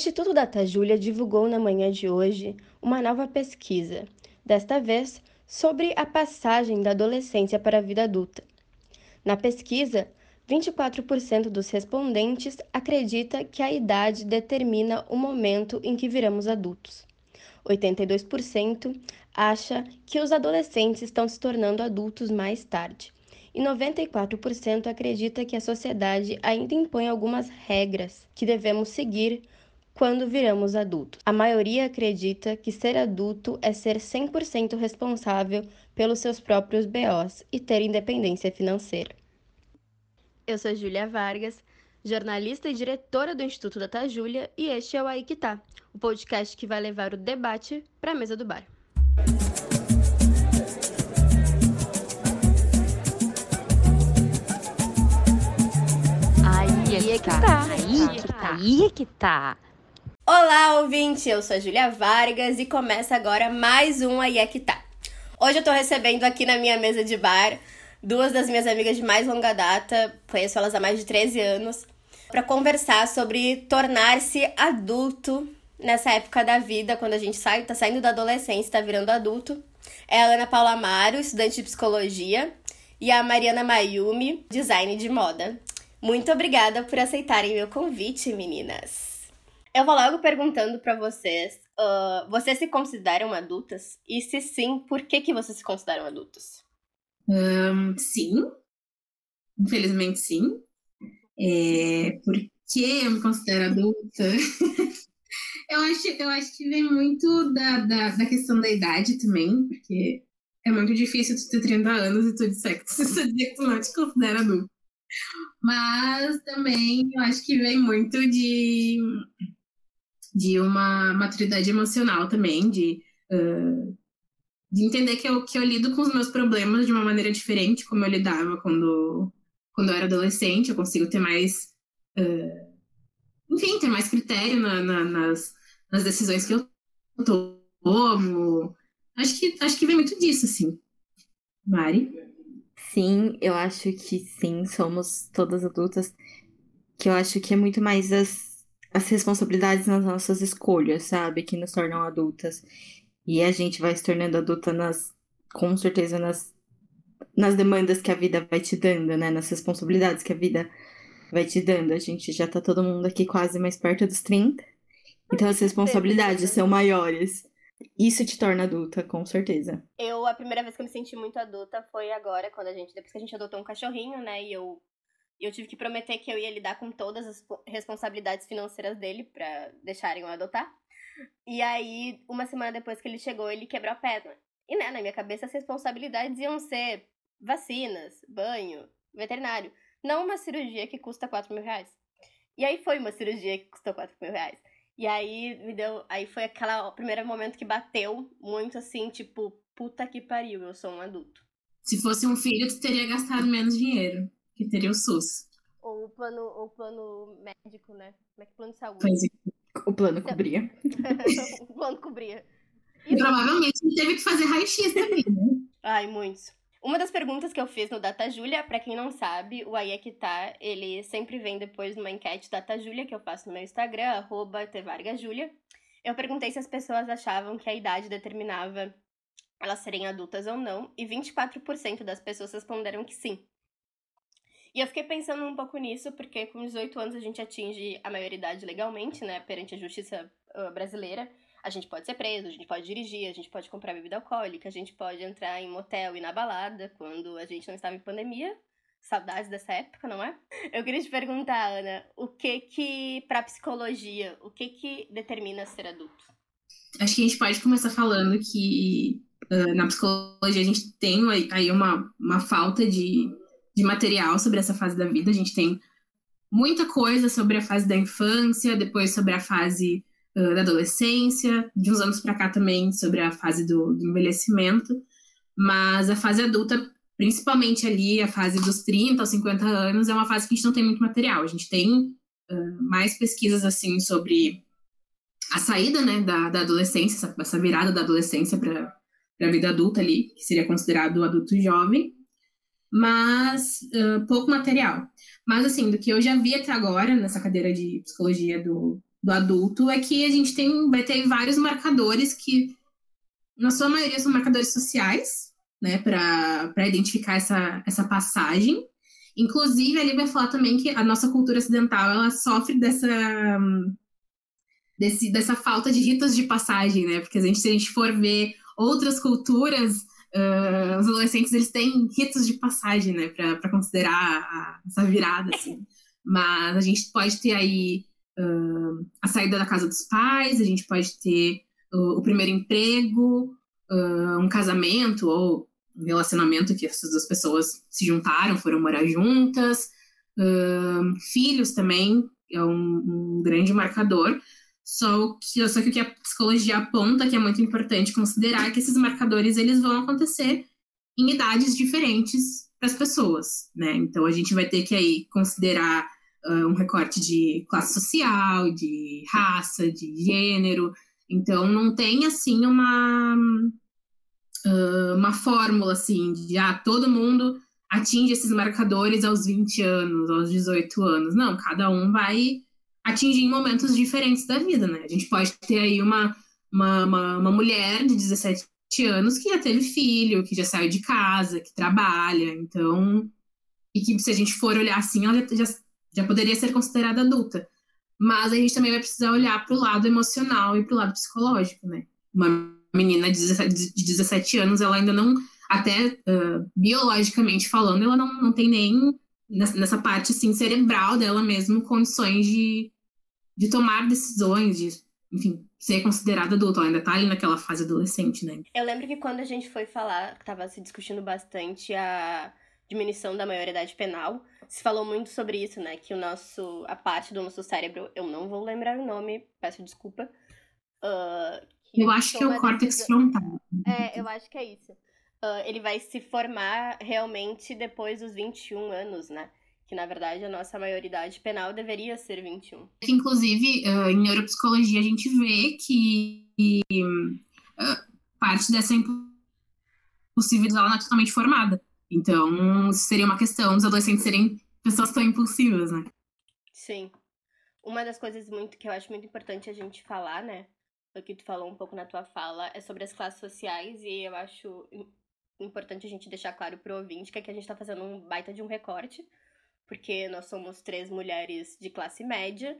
Instituto Data Júlia divulgou na manhã de hoje uma nova pesquisa, desta vez sobre a passagem da adolescência para a vida adulta. Na pesquisa, 24% dos respondentes acredita que a idade determina o momento em que viramos adultos. 82% acha que os adolescentes estão se tornando adultos mais tarde. E 94% acredita que a sociedade ainda impõe algumas regras que devemos seguir quando viramos adultos. A maioria acredita que ser adulto é ser 100% responsável pelos seus próprios BOs e ter independência financeira. Eu sou Júlia Vargas, jornalista e diretora do Instituto Data Júlia, e este é o Aí Que Tá, o podcast que vai levar o debate para a mesa do bar. Aí é que tá. Aí é que tá. Aí é que tá. Olá, ouvinte! Eu sou a Júlia Vargas e começa agora mais um Aí é que tá. Hoje eu tô recebendo aqui na minha mesa de bar duas das minhas amigas de mais longa data, conheço elas há mais de 13 anos, para conversar sobre tornar-se adulto nessa época da vida, quando a gente sai, tá saindo da adolescência, tá virando adulto. É a Ana Paula Amaro, estudante de psicologia, e a Mariana Mayumi, design de moda. Muito obrigada por aceitarem meu convite, meninas. Eu vou logo perguntando para vocês, uh, vocês se consideram adultas? E se sim, por que, que vocês se consideram adultos? Um, sim, infelizmente sim. É, porque eu me considero adulta? eu, acho, eu acho que vem muito da, da, da, questão da idade também, porque é muito difícil tu ter 30 anos e tu disser que você dizer que tu não te considera adulto. Mas também eu acho que vem muito de, de uma maturidade emocional também, de uh, de entender que eu, que eu lido com os meus problemas de uma maneira diferente, como eu lidava quando, quando eu era adolescente. Eu consigo ter mais. Uh, enfim, ter mais critério na, na, nas, nas decisões que eu tomo. Acho que, acho que vem muito disso, assim. Mari? Sim, eu acho que sim, somos todas adultas. Que eu acho que é muito mais as, as responsabilidades nas nossas escolhas, sabe? Que nos tornam adultas. E a gente vai se tornando adulta nas, com certeza nas, nas demandas que a vida vai te dando, né? Nas responsabilidades que a vida vai te dando. A gente já tá todo mundo aqui quase mais perto dos 30. Então as responsabilidades são maiores. Isso te torna adulta, com certeza. Eu, a primeira vez que eu me senti muito adulta foi agora, quando a gente, depois que a gente adotou um cachorrinho, né? E eu, eu tive que prometer que eu ia lidar com todas as responsabilidades financeiras dele para deixarem eu adotar. E aí, uma semana depois que ele chegou, ele quebrou a perna. E, né, na minha cabeça, as responsabilidades iam ser vacinas, banho, veterinário. Não uma cirurgia que custa 4 mil reais. E aí foi uma cirurgia que custou 4 mil reais. E aí me deu. Aí foi aquele primeiro momento que bateu muito assim, tipo, puta que pariu, eu sou um adulto. Se fosse um filho, tu teria gastado menos dinheiro, que teria o SUS. Ou o plano, o plano médico, né? Como é que plano de saúde? Pois é. O plano cobria. o plano cobria. E provavelmente teve que fazer raio-x também, né? Ai, muitos. Uma das perguntas que eu fiz no Data Júlia, para quem não sabe, o Aí é que tá, ele sempre vem depois de uma enquete Data Júlia que eu faço no meu Instagram, arroba. Eu perguntei se as pessoas achavam que a idade determinava elas serem adultas ou não, e 24% das pessoas responderam que sim. E eu fiquei pensando um pouco nisso, porque com 18 anos a gente atinge a maioridade legalmente, né, perante a justiça brasileira. A gente pode ser preso, a gente pode dirigir, a gente pode comprar bebida alcoólica, a gente pode entrar em motel e na balada quando a gente não estava em pandemia. Saudades dessa época, não é? Eu queria te perguntar, Ana, o que que, pra psicologia, o que que determina ser adulto? Acho que a gente pode começar falando que uh, na psicologia a gente tem aí uma, uma falta de de material sobre essa fase da vida. A gente tem muita coisa sobre a fase da infância, depois sobre a fase uh, da adolescência, de uns anos para cá também sobre a fase do, do, envelhecimento. Mas a fase adulta, principalmente ali a fase dos 30 aos 50 anos, é uma fase que a gente não tem muito material. A gente tem uh, mais pesquisas assim sobre a saída né, da, da adolescência, essa, essa virada da adolescência para a vida adulta ali, que seria considerado adulto jovem mas uh, pouco material. Mas, assim, do que eu já vi até agora nessa cadeira de psicologia do, do adulto é que a gente tem, vai ter vários marcadores que, na sua maioria, são marcadores sociais, né, para identificar essa, essa passagem. Inclusive, ali vai falar também que a nossa cultura ocidental ela sofre dessa, desse, dessa falta de ritos de passagem, né? Porque a gente, se a gente for ver outras culturas, uh, os adolescentes eles têm ritos de passagem, né? Para considerar a, essa virada, assim. Mas a gente pode ter aí uh, a saída da casa dos pais, a gente pode ter uh, o primeiro emprego, uh, um casamento ou um relacionamento que essas duas pessoas se juntaram, foram morar juntas, filhos também é um, um, grande marcador. Só que, só que o que a psicologia aponta que é muito importante considerar é que esses marcadores eles vão acontecer em idades diferentes para as pessoas, né? Então a gente vai ter que aí considerar uh, um recorte de classe social, de raça, de gênero. Então, não tem, assim, uma, uh, uma fórmula, assim, de, ah, todo mundo atinge esses marcadores aos 20 anos, aos 18 anos. Não, cada um vai atingir em momentos diferentes da vida, né? A gente pode ter aí uma, uma, uma, uma mulher de 17 anos que já teve filho, que já saiu de casa, que trabalha, então... E que se a gente for olhar assim, ela já, já poderia ser considerada adulta. Mas a gente também vai precisar olhar para o lado emocional e para o lado psicológico, né? Uma menina de 17, anos, ela ainda não, até uh, biologicamente falando, ela não, não tem nem nessa parte assim, cerebral dela mesmo condições de, de tomar decisões, de, enfim, ser considerada adulta. Ela ainda tá ali naquela fase adolescente, né? Eu lembro que quando a gente foi falar, tava se discutindo bastante a diminuição da maioridade penal, se falou muito sobre isso, né? Que o nosso, a parte do nosso cérebro, eu não vou lembrar o nome, peço desculpa. Uh, eu acho que é o córtex frontal. É, eu acho que é isso. Uh, ele vai se formar realmente depois dos 21 anos, né? Que na verdade a nossa maioridade penal deveria ser 21. Que, inclusive, uh, em neuropsicologia a gente vê que parte dessa impulsividade ela não é totalmente formada. Então, seria uma questão dos adolescentes serem pessoas tão impulsivas, né? Sim. Uma das coisas muito que eu acho muito importante a gente falar, né? O que tu falou um pouco na tua fala, é sobre as classes sociais, e eu acho importante a gente deixar claro pro ouvinte que aqui a gente tá fazendo um baita de um recorte, porque nós somos três mulheres de classe média.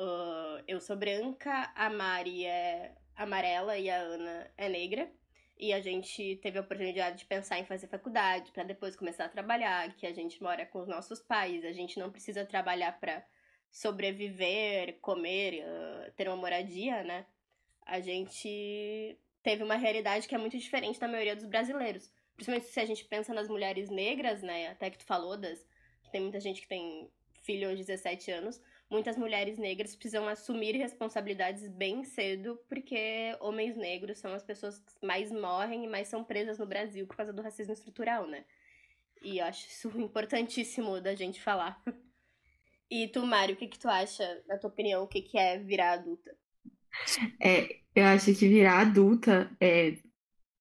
Uh, eu sou branca, a Mari é amarela e a Ana é negra. E a gente teve a oportunidade de pensar em fazer faculdade para depois começar a trabalhar, que a gente mora com os nossos pais, a gente não precisa trabalhar para sobreviver, comer, uh, ter uma moradia, né? A gente teve uma realidade que é muito diferente da maioria dos brasileiros. Principalmente se a gente pensa nas mulheres negras, né? Até que tu falou das tem muita gente que tem filho aos 17 anos muitas mulheres negras precisam assumir responsabilidades bem cedo, porque homens negros são as pessoas que mais morrem e mais são presas no Brasil por causa do racismo estrutural, né? E eu acho isso importantíssimo da gente falar. E tu, Mário, o que, que tu acha, na tua opinião, o que, que é virar adulta? É, eu acho que virar adulta é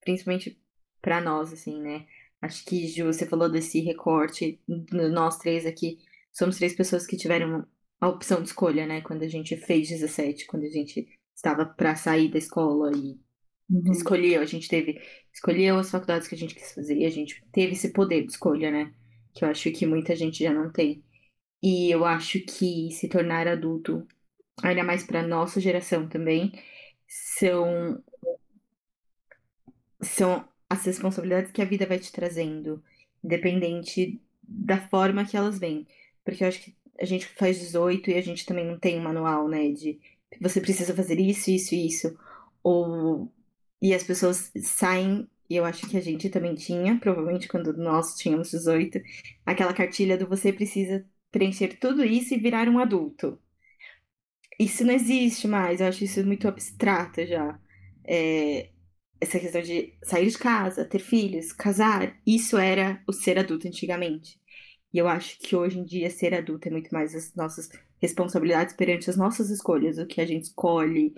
principalmente para nós, assim, né? Acho que, Ju, você falou desse recorte, nós três aqui, somos três pessoas que tiveram a opção de escolha, né? Quando a gente fez 17, quando a gente estava para sair da escola e uhum. escolheu, a gente teve, escolheu as faculdades que a gente quis fazer e a gente teve esse poder de escolha, né? Que eu acho que muita gente já não tem. E eu acho que se tornar adulto, ainda mais para nossa geração também, são são as responsabilidades que a vida vai te trazendo, independente da forma que elas vêm. Porque eu acho que a gente faz 18 e a gente também não tem um manual, né? De você precisa fazer isso, isso isso. Ou. E as pessoas saem, e eu acho que a gente também tinha, provavelmente quando nós tínhamos 18, aquela cartilha do você precisa preencher tudo isso e virar um adulto. Isso não existe mais, eu acho isso muito abstrato já. É, essa questão de sair de casa, ter filhos, casar, isso era o ser adulto antigamente. E eu acho que hoje em dia ser adulto é muito mais as nossas responsabilidades perante as nossas escolhas, o que a gente escolhe,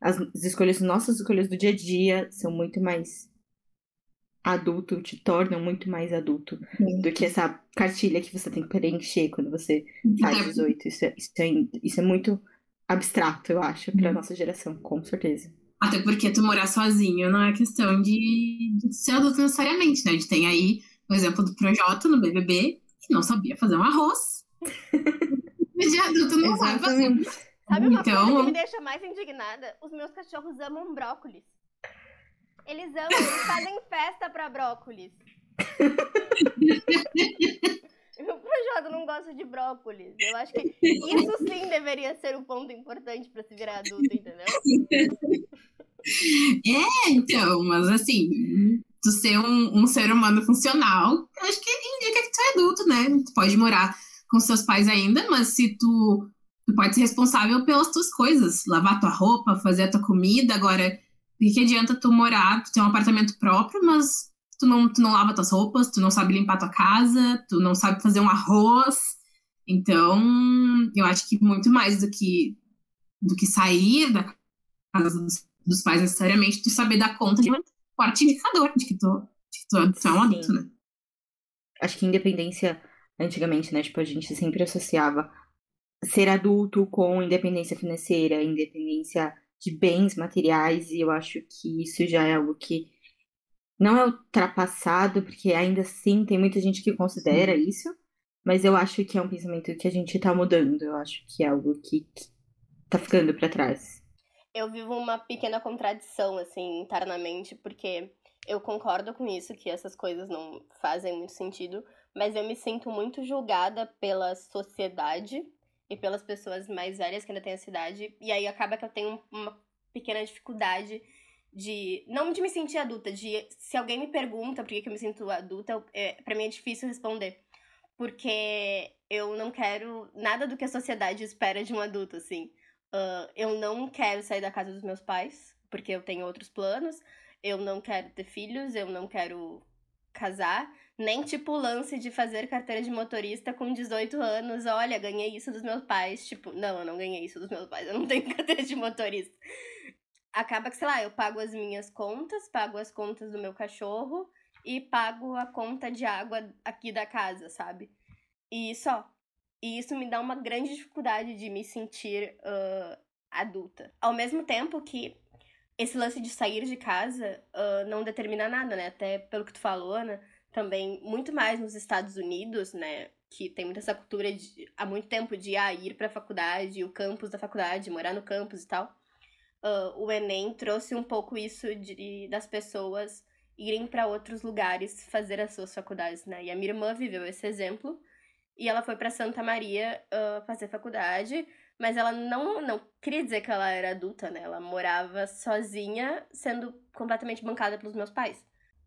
as, as escolhas, nossas escolhas do dia a dia são muito mais adulto, te tornam muito mais adulto Sim. do que essa cartilha que você tem que preencher quando você faz 18. Isso é, isso é, isso é muito abstrato, eu acho, pra nossa geração, com certeza. Até porque tu morar sozinho não é questão de, de ser adulto necessariamente, né? A gente tem aí o exemplo do Projota no BBB, que não sabia fazer um arroz. de adulto não sabe fazer. Sabe uma Então- coisa que me deixa mais indignada? Os meus cachorros amam brócolis. Eles amam, eles fazem festa pra brócolis. o Projota não gosta de brócolis. Eu acho que isso sim deveria ser um ponto importante pra se virar adulto, entendeu? É, então, mas assim, tu ser um, um ser humano funcional, acho que indica que tu é adulto, né? Tu pode morar com seus pais ainda, mas se tu, tu pode ser responsável pelas tuas coisas, lavar tua roupa, fazer a tua comida, agora, o que adianta tu morar, tu ter um apartamento próprio, mas tu não, tu não lava tuas roupas, tu não sabe limpar tua casa, tu não sabe fazer um arroz. Então, eu acho que muito mais do que do que sair da casa dos, dos pais necessariamente, tu saber dar conta de um forte indicador de que tu, de que tu, tu é um adulto, Sim. né? Acho que independência, antigamente, né? Tipo, a gente sempre associava ser adulto com independência financeira, independência de bens materiais, e eu acho que isso já é algo que não é ultrapassado, porque ainda assim tem muita gente que considera isso, mas eu acho que é um pensamento que a gente tá mudando, eu acho que é algo que, que tá ficando pra trás. Eu vivo uma pequena contradição, assim, internamente, porque eu concordo com isso, que essas coisas não fazem muito sentido, mas eu me sinto muito julgada pela sociedade e pelas pessoas mais velhas que ainda têm essa idade, e aí acaba que eu tenho uma pequena dificuldade de. Não de me sentir adulta, de. Se alguém me pergunta por que, eu me sinto adulta, é, pra mim é difícil responder. Porque eu não quero nada do que a sociedade espera de um adulto, assim. Ah, eu não quero sair da casa dos meus pais, porque eu tenho outros planos. Eu não quero ter filhos, eu não quero casar. Nem tipo o lance de fazer carteira de motorista com 18 anos. Olha, ganhei isso dos meus pais. Tipo, não, eu não ganhei isso dos meus pais, eu não tenho carteira de motorista. Acaba que, sei lá, eu pago as minhas contas, pago as contas do meu cachorro e pago a conta de água aqui da casa, sabe? E só. E isso me dá uma grande dificuldade de me sentir ah, adulta. Ao mesmo tempo que esse lance de sair de casa ah, não determina nada, né? Até pelo que tu falou, Ana, também muito mais nos Estados Unidos, né? Que tem muita essa cultura de, há muito tempo de ah, ir pra faculdade, o campus da faculdade, morar no campus e tal. Ah, o Enem trouxe um pouco isso de, das pessoas irem para outros lugares fazer as suas faculdades, né? E a minha irmã viveu esse exemplo e ela foi para Santa Maria ah, fazer faculdade, mas ela não, não queria dizer que ela era adulta, né? Ela morava sozinha, sendo completamente bancada pelos meus pais.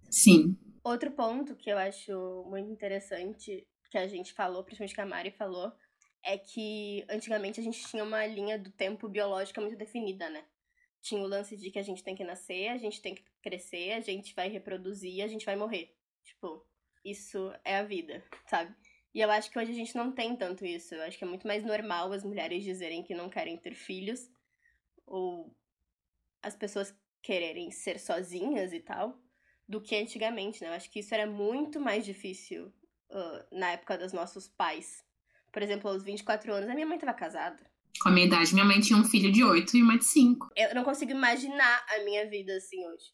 Sim. Outro ponto que eu acho muito interessante, que a gente falou, principalmente que a Mari falou, é que antigamente a gente tinha uma linha do tempo biológica muito definida, né? Tinha o lance de que a gente tem que nascer, a gente tem que crescer, a gente vai reproduzir, a gente vai morrer. Tipo, isso é a vida, sabe? E eu acho que hoje a gente não tem tanto isso. Eu acho que é muito mais normal as mulheres dizerem que não querem ter filhos, ou as pessoas quererem ser sozinhas e tal, do que antigamente, né? Eu acho que isso era muito mais difícil ah, na época dos nossos pais. Por exemplo, aos 24 anos, a minha mãe tava casada. Com a minha idade, minha mãe tinha um filho de 8 e uma de 5. Eu não consigo imaginar a minha vida assim hoje.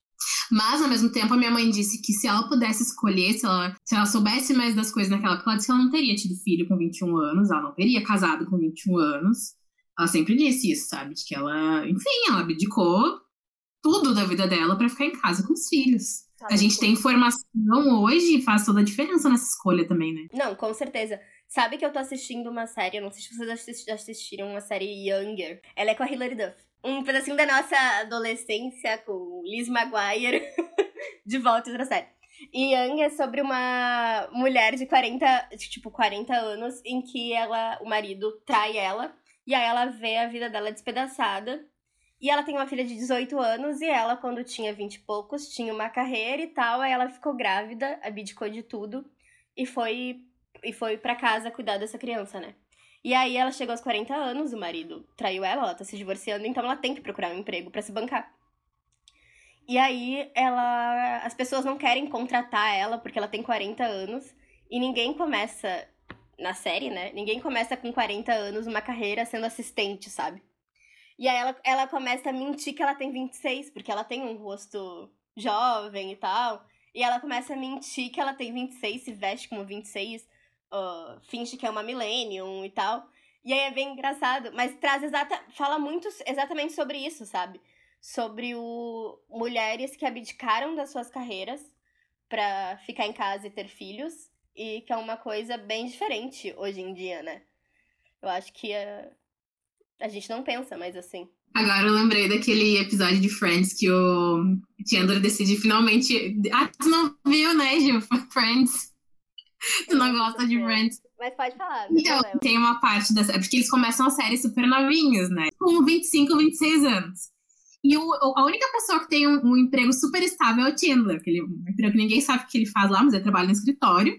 Mas, ao mesmo tempo, a minha mãe disse que se ela pudesse escolher, se ela, se ela soubesse mais das coisas naquela época, ela disse que ela não teria tido filho com 21 anos, ela não teria casado com 21 anos. Ela sempre disse isso, sabe? De que ela, enfim, ela abdicou tudo da vida dela pra ficar em casa com os filhos. sabe? A gente tem informação hoje e faz toda a diferença nessa escolha também, né? Não, com certeza. Sabe que eu tô assistindo uma série, não sei se vocês assistiram uma série Younger. Ela é com a Hilary Duff. Um pedacinho da nossa adolescência com Liz Maguire de volta outra série. E Young é sobre uma mulher de 40, de, tipo, 40 anos em que ela, o marido trai ela e aí ela vê a vida dela despedaçada. E ela tem uma filha de 18 anos e ela, quando tinha 20 e poucos, tinha uma carreira e tal. Aí ela ficou grávida, abdicou de tudo e foi e foi para casa cuidar dessa criança, né? E aí ela chegou aos 40 anos, o marido traiu ela, ela tá se divorciando, então ela tem que procurar um emprego para se bancar. E aí ela as pessoas não querem contratar ela porque ela tem 40 anos e ninguém começa na série, né? Ninguém começa com 40 anos uma carreira sendo assistente, sabe? E aí ela, ela começa a mentir que ela tem 26, porque ela tem um rosto jovem e tal. E ela começa a mentir que ela tem 26, se veste como 26, uh, finge que é uma millennium e tal. E aí é bem engraçado, mas traz exata. fala muito exatamente sobre isso, sabe? Sobre o mulheres que abdicaram das suas carreiras para ficar em casa e ter filhos. E que é uma coisa bem diferente hoje em dia, né? Eu acho que a, a gente não pensa mais assim. Agora eu lembrei daquele episódio de Friends que o Chandler decide finalmente. Ah, tu não viu, né, Gil? Friends. Tu não gosta de Friends. Mas pode falar. Então, problema. tem uma parte dessa. É porque eles começam a série super novinhos, né? Com 25, 26 anos. E o, a única pessoa que tem um, um, emprego super estável é o Chandler. Que ele, um emprego que ninguém sabe o que ele faz lá, mas ele trabalha no escritório.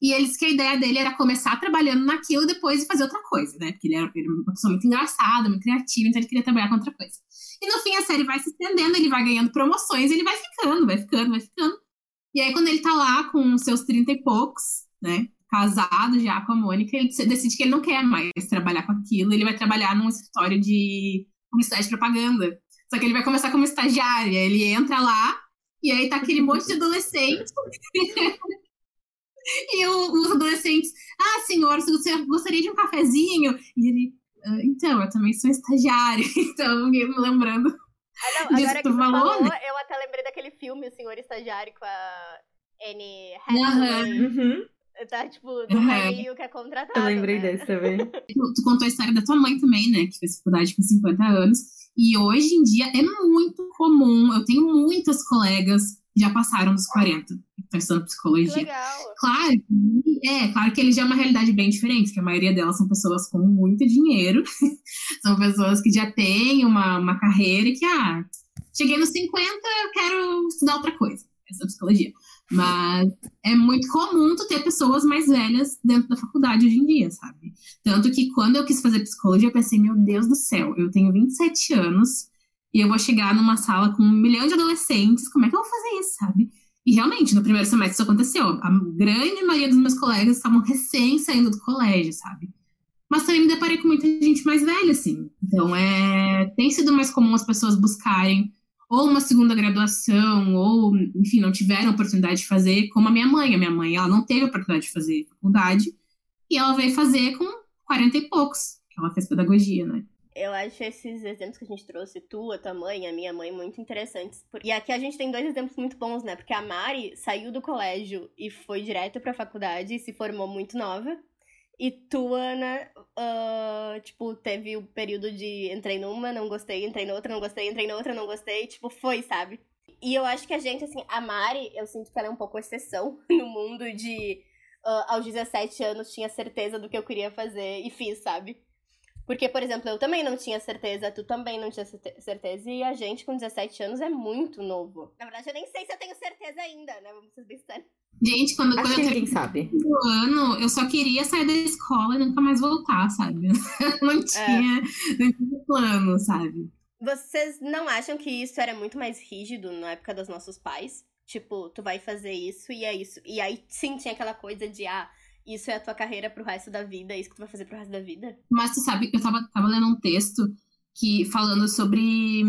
E eles que a ideia dele era começar trabalhando naquilo e depois fazer outra coisa, né? Porque ele era, ele era uma pessoa muito engraçada, muito criativa, então ele queria trabalhar com outra coisa. E no fim a série vai se estendendo, ele vai ganhando promoções, ele vai ficando, vai ficando, vai ficando. E aí quando ele tá lá com seus 30 e poucos, né? Casado já com a Mônica, ele decide que ele não quer mais trabalhar com aquilo, ele vai trabalhar num escritório de publicidade e propaganda. Só que ele vai começar como estagiário, ele entra lá, e aí tá aquele monte de adolescente. E o, os adolescentes, ah, senhor, você gostaria de um cafezinho? E ele, ah, então, eu também sou estagiário, então me lembrando. Ah, não, agora que tu falou, falou né? eu até lembrei daquele filme, O Senhor Estagiário, com a Anne Hathaway. Uhum. Tá, tipo, do uhum. meio que é contratado. Eu lembrei né? desse também. Tu, tu, contou a história da tua mãe também, né? Que fez faculdade com 50 anos. E hoje em dia é muito comum. Eu tenho muitas colegas já passaram dos 40 estão estudando psicologia. Legal. Claro, é, claro que eles já é uma realidade bem diferente, porque a maioria delas são pessoas com muito dinheiro, são pessoas que já têm uma, uma carreira e que, ah, cheguei nos 50, eu quero estudar outra coisa, essa é psicologia. Mas é muito comum tu ter pessoas mais velhas dentro da faculdade hoje em dia, sabe? Tanto que quando eu quis fazer psicologia, eu pensei, meu Deus do céu, eu tenho 27 anos e eu vou chegar numa sala com um milhão de adolescentes, como é que eu vou fazer isso, sabe? E realmente, no primeiro semestre isso aconteceu. A grande maioria dos meus colegas estavam recém saindo do colégio, sabe? Mas também me deparei com muita gente mais velha, assim. Então, é... tem sido mais comum as pessoas buscarem ou uma segunda graduação, ou, enfim, não tiveram oportunidade de fazer, como a minha mãe. A minha mãe, ela não teve oportunidade de fazer faculdade, e ela veio fazer com 40 e poucos, que ela fez pedagogia, né? Eu acho esses exemplos que a gente trouxe, tua, tua mãe, a minha mãe, muito interessantes. E aqui a gente tem dois exemplos muito bons, né? Porque a Mari saiu do colégio e foi direto pra faculdade e se formou muito nova. E tu, Ana, uh, tipo, teve o período de entrei numa, não gostei, entrei na outra, não gostei, entrei na outra, não gostei, tipo, foi, sabe? E eu acho que a gente, assim, a Mari, eu sinto que ela é um pouco exceção no mundo de uh, aos 17 anos tinha certeza do que eu queria fazer e fiz, sabe? Porque, por exemplo, eu também não tinha certeza, tu também não tinha certeza, e a gente com 17 anos é muito novo. Na verdade, eu nem sei se eu tenho certeza ainda, né? Vamos ser bem Gente, quando, quando eu ninguém sabe. ano, eu só queria sair da escola e nunca mais voltar, sabe? não tinha, é. não tinha plano, sabe? Vocês não acham que isso era muito mais rígido na época dos nossos pais? Tipo, tu vai fazer isso e é isso. E aí sim tinha aquela coisa de, ah, isso é a tua carreira pro resto da vida, é isso que tu vai fazer pro resto da vida? Mas tu sabe, eu tava, tava lendo um texto que falando sobre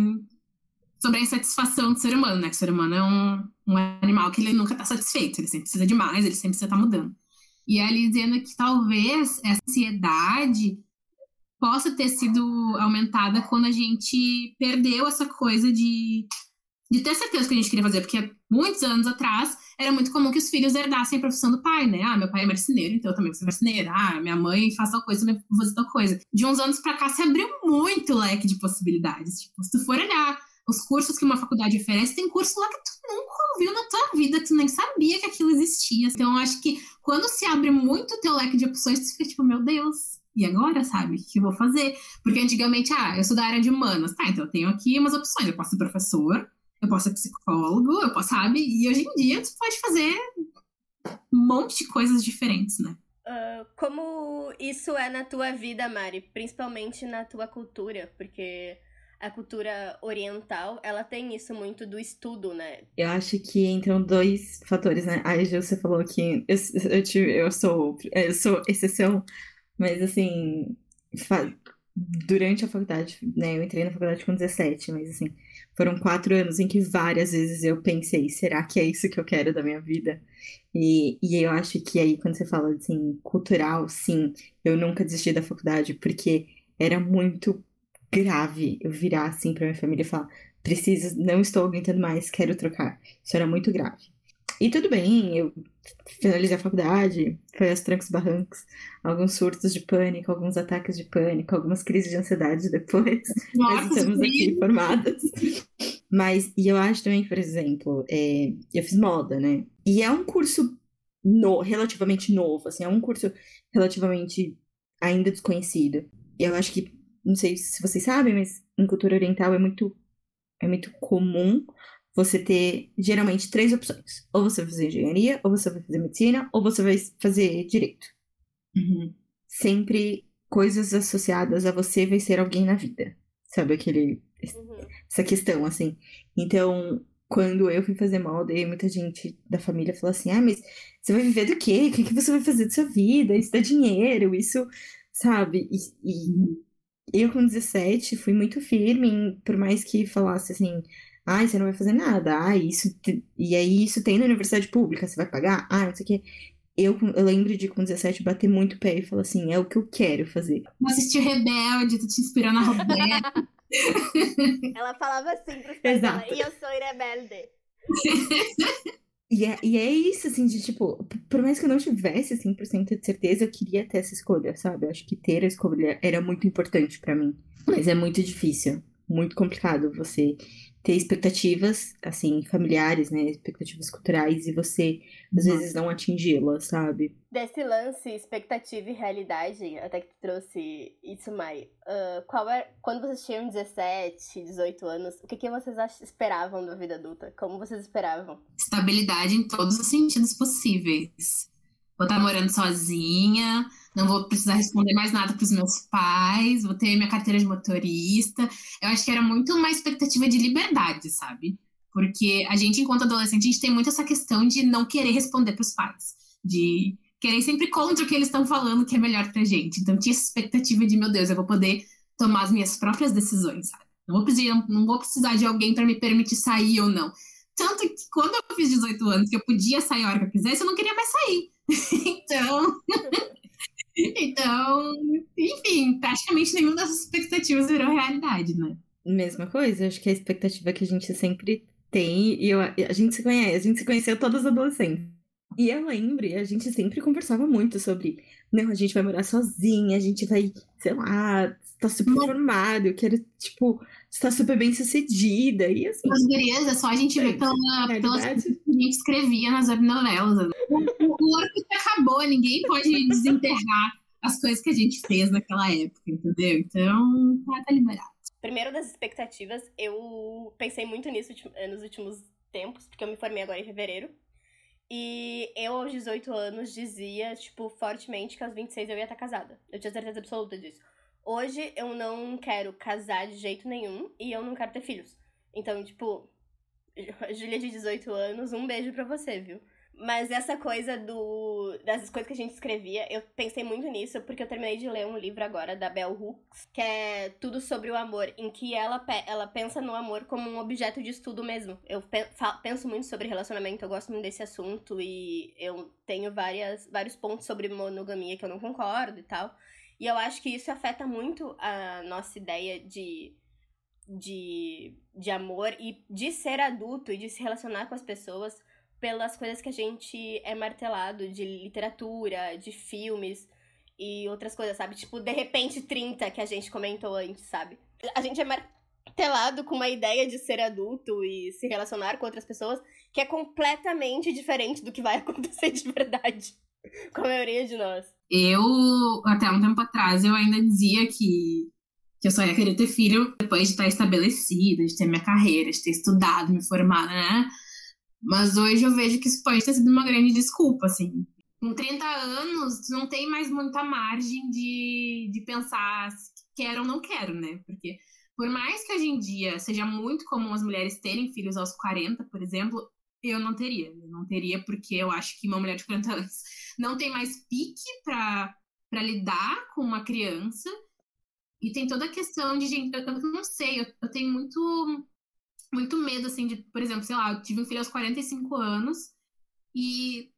sobre a insatisfação do ser humano, né? Que o ser humano é um, um animal que ele nunca tá satisfeito, ele sempre precisa de mais, ele sempre precisa tá mudando. E ali dizendo que talvez essa ansiedade possa ter sido aumentada quando a gente perdeu essa coisa de, de ter certeza que a gente queria fazer, porque muitos anos atrás era muito comum que os filhos herdassem a profissão do pai, né? Ah, meu pai é marceneiro, então eu também vou ser marceneira. Ah, minha mãe faz tal coisa, eu vou fazer tal coisa. De uns anos pra cá se abriu muito leque de possibilidades. Tipo, se tu for olhar os cursos que uma faculdade oferece, tem curso lá que tu nunca ouviu na tua vida, tu nem sabia que aquilo existia. Então, eu acho que quando se abre muito o teu leque de opções, tu fica tipo, meu Deus, e agora, sabe? O que eu vou fazer? Porque antigamente, ah, eu sou da área de humanas, tá? Então eu tenho aqui umas opções. Eu posso ser professor, eu posso ser psicólogo, eu posso, sabe? E hoje em dia tu pode fazer um monte de coisas diferentes, né? Uh, como isso é na tua vida, Mari? Principalmente na tua cultura, porque a cultura oriental, ela tem isso muito do estudo, né? Eu acho que entram dois fatores, né? Aí você falou que eu, eu, eu, sou, eu sou exceção, mas assim, durante a faculdade, né? Eu entrei na faculdade com 17, mas assim, foram quatro anos em que várias vezes eu pensei, será que é isso que eu quero da minha vida? E, e eu acho que aí, quando você fala assim, cultural, sim, eu nunca desisti da faculdade, porque era muito grave eu virar assim pra minha família e falar, preciso, não estou aguentando mais, quero trocar. Isso era muito grave. E tudo bem, eu finalizei a faculdade, foi aos trancos barrancos, alguns surtos de pânico, alguns ataques de pânico, algumas crises de ansiedade depois, Nossa, mas estamos aqui formadas. Mas, e eu acho também, por exemplo, é, eu fiz moda, né? E é um curso no, relativamente novo, assim, é um curso relativamente ainda desconhecido. E eu acho que, não sei se vocês sabem, mas em cultura oriental é muito, é muito comum você ter geralmente três opções. Ou você vai fazer engenharia, ou você vai fazer medicina, ou você vai fazer direito. Uhum. Sempre coisas associadas a você vai ser alguém na vida. Sabe aquele. Uhum. Essa questão, assim. Então, quando eu fui fazer molde, muita gente da família falou assim: ah, mas você vai viver do quê? O que, que você vai fazer da sua vida? Isso dá dinheiro, isso. Sabe? E, e eu, com 17, fui muito firme, por mais que falasse assim Ai, você não vai fazer nada. Ah, isso. Te... E aí, isso tem na universidade pública, você vai pagar? Ah, não sei o quê. Eu, eu lembro de com 17 bater muito pé e falar assim: é o que eu quero fazer. Assistir Rebelde, tô te inspirando a Roberta. Ela falava assim pros pais dela, e eu sou rebelde. E é, e é isso, assim, de tipo, por mais que eu não tivesse 100% de certeza, eu queria ter essa escolha, sabe? Eu acho que ter a escolha era muito importante para mim. Mas é muito difícil, muito complicado você ter expectativas, assim, familiares, né? Expectativas culturais e você, às uhum. vezes, não atingi-las, sabe? Desse lance, expectativa e realidade, até que tu trouxe isso, Mai, uh, qual é, quando vocês tinham 17, 18 anos, o que, que vocês esperavam da vida adulta? Como vocês esperavam? Estabilidade em todos os sentidos possíveis. Vou estar morando sozinha, não vou precisar responder mais nada para os meus pais, vou ter minha carteira de motorista. Eu acho que era muito uma expectativa de liberdade, sabe? Porque a gente, enquanto adolescente, a gente tem muito essa questão de não querer responder para os pais, de querer sempre contra o que eles estão falando que é melhor pra gente. Então tinha essa expectativa de, meu Deus, eu vou poder tomar as minhas próprias decisões, sabe? Não vou precisar, não vou precisar de alguém para me permitir sair ou não. Tanto que quando eu fiz 18 anos, que eu podia sair a hora que eu quisesse, eu não queria mais sair. então, então, enfim, praticamente nenhuma dessas expectativas virou realidade, né? Mesma coisa, acho que é a expectativa que a gente sempre tem, e eu, a gente se conhece, a gente se conheceu todos adolescentes. E eu lembro, a gente sempre conversava muito sobre, não, a gente vai morar sozinha, a gente vai, sei lá, tá super Mas... formado, eu quero, tipo, estar super bem sucedida. E assim. As gurias, é só a gente ver pela, pelas coisas que a gente escrevia nas webnovelas. Né? O, o orco acabou, ninguém pode desenterrar as coisas que a gente fez naquela época, entendeu? Então, tá, tá liberado. Primeiro das expectativas, eu pensei muito nisso nos últimos tempos, porque eu me formei agora em fevereiro. E eu, aos 18 anos, dizia, tipo, fortemente que aos 26 eu ia estar casada. Eu tinha certeza absoluta disso. Hoje eu não quero casar de jeito nenhum e eu não quero ter filhos. Então, tipo, Júlia de 18 anos, um beijo pra você, viu? Mas essa coisa do das coisas que a gente escrevia, eu pensei muito nisso porque eu terminei de ler um livro agora da Bell Hooks, que é tudo sobre o amor, em que ela, ela pensa no amor como um objeto de estudo mesmo. Eu penso muito sobre relacionamento, eu gosto muito desse assunto e eu tenho várias, vários pontos sobre monogamia que eu não concordo e tal. E eu acho que isso afeta muito a nossa ideia de, de, de amor e de ser adulto e de se relacionar com as pessoas pelas coisas que a gente é martelado de literatura, de filmes e outras coisas, sabe? Tipo, de repente 30 que a gente comentou antes, sabe? A gente é martelado com uma ideia de ser adulto e se relacionar com outras pessoas que é completamente diferente do que vai acontecer de verdade com a maioria de nós. Eu, até um tempo atrás, eu ainda dizia que, que eu só ia querer ter filho depois de estar estabelecida, de ter minha carreira, de ter estudado, me formado, né? Mas hoje eu vejo que isso pode ter sido uma grande desculpa, assim. Com 30 anos, não tem mais muita margem de, de pensar se quero ou não quero, né? Porque por mais que hoje em dia seja muito comum as mulheres terem filhos aos 40, por exemplo, eu não teria. Eu não teria porque eu acho que uma mulher de 40 anos não tem mais pique para lidar com uma criança. E tem toda a questão de gente, eu, eu não sei, eu, eu, tenho muito muito medo assim de, por exemplo, sei lá, eu tive um filho aos 45 anos e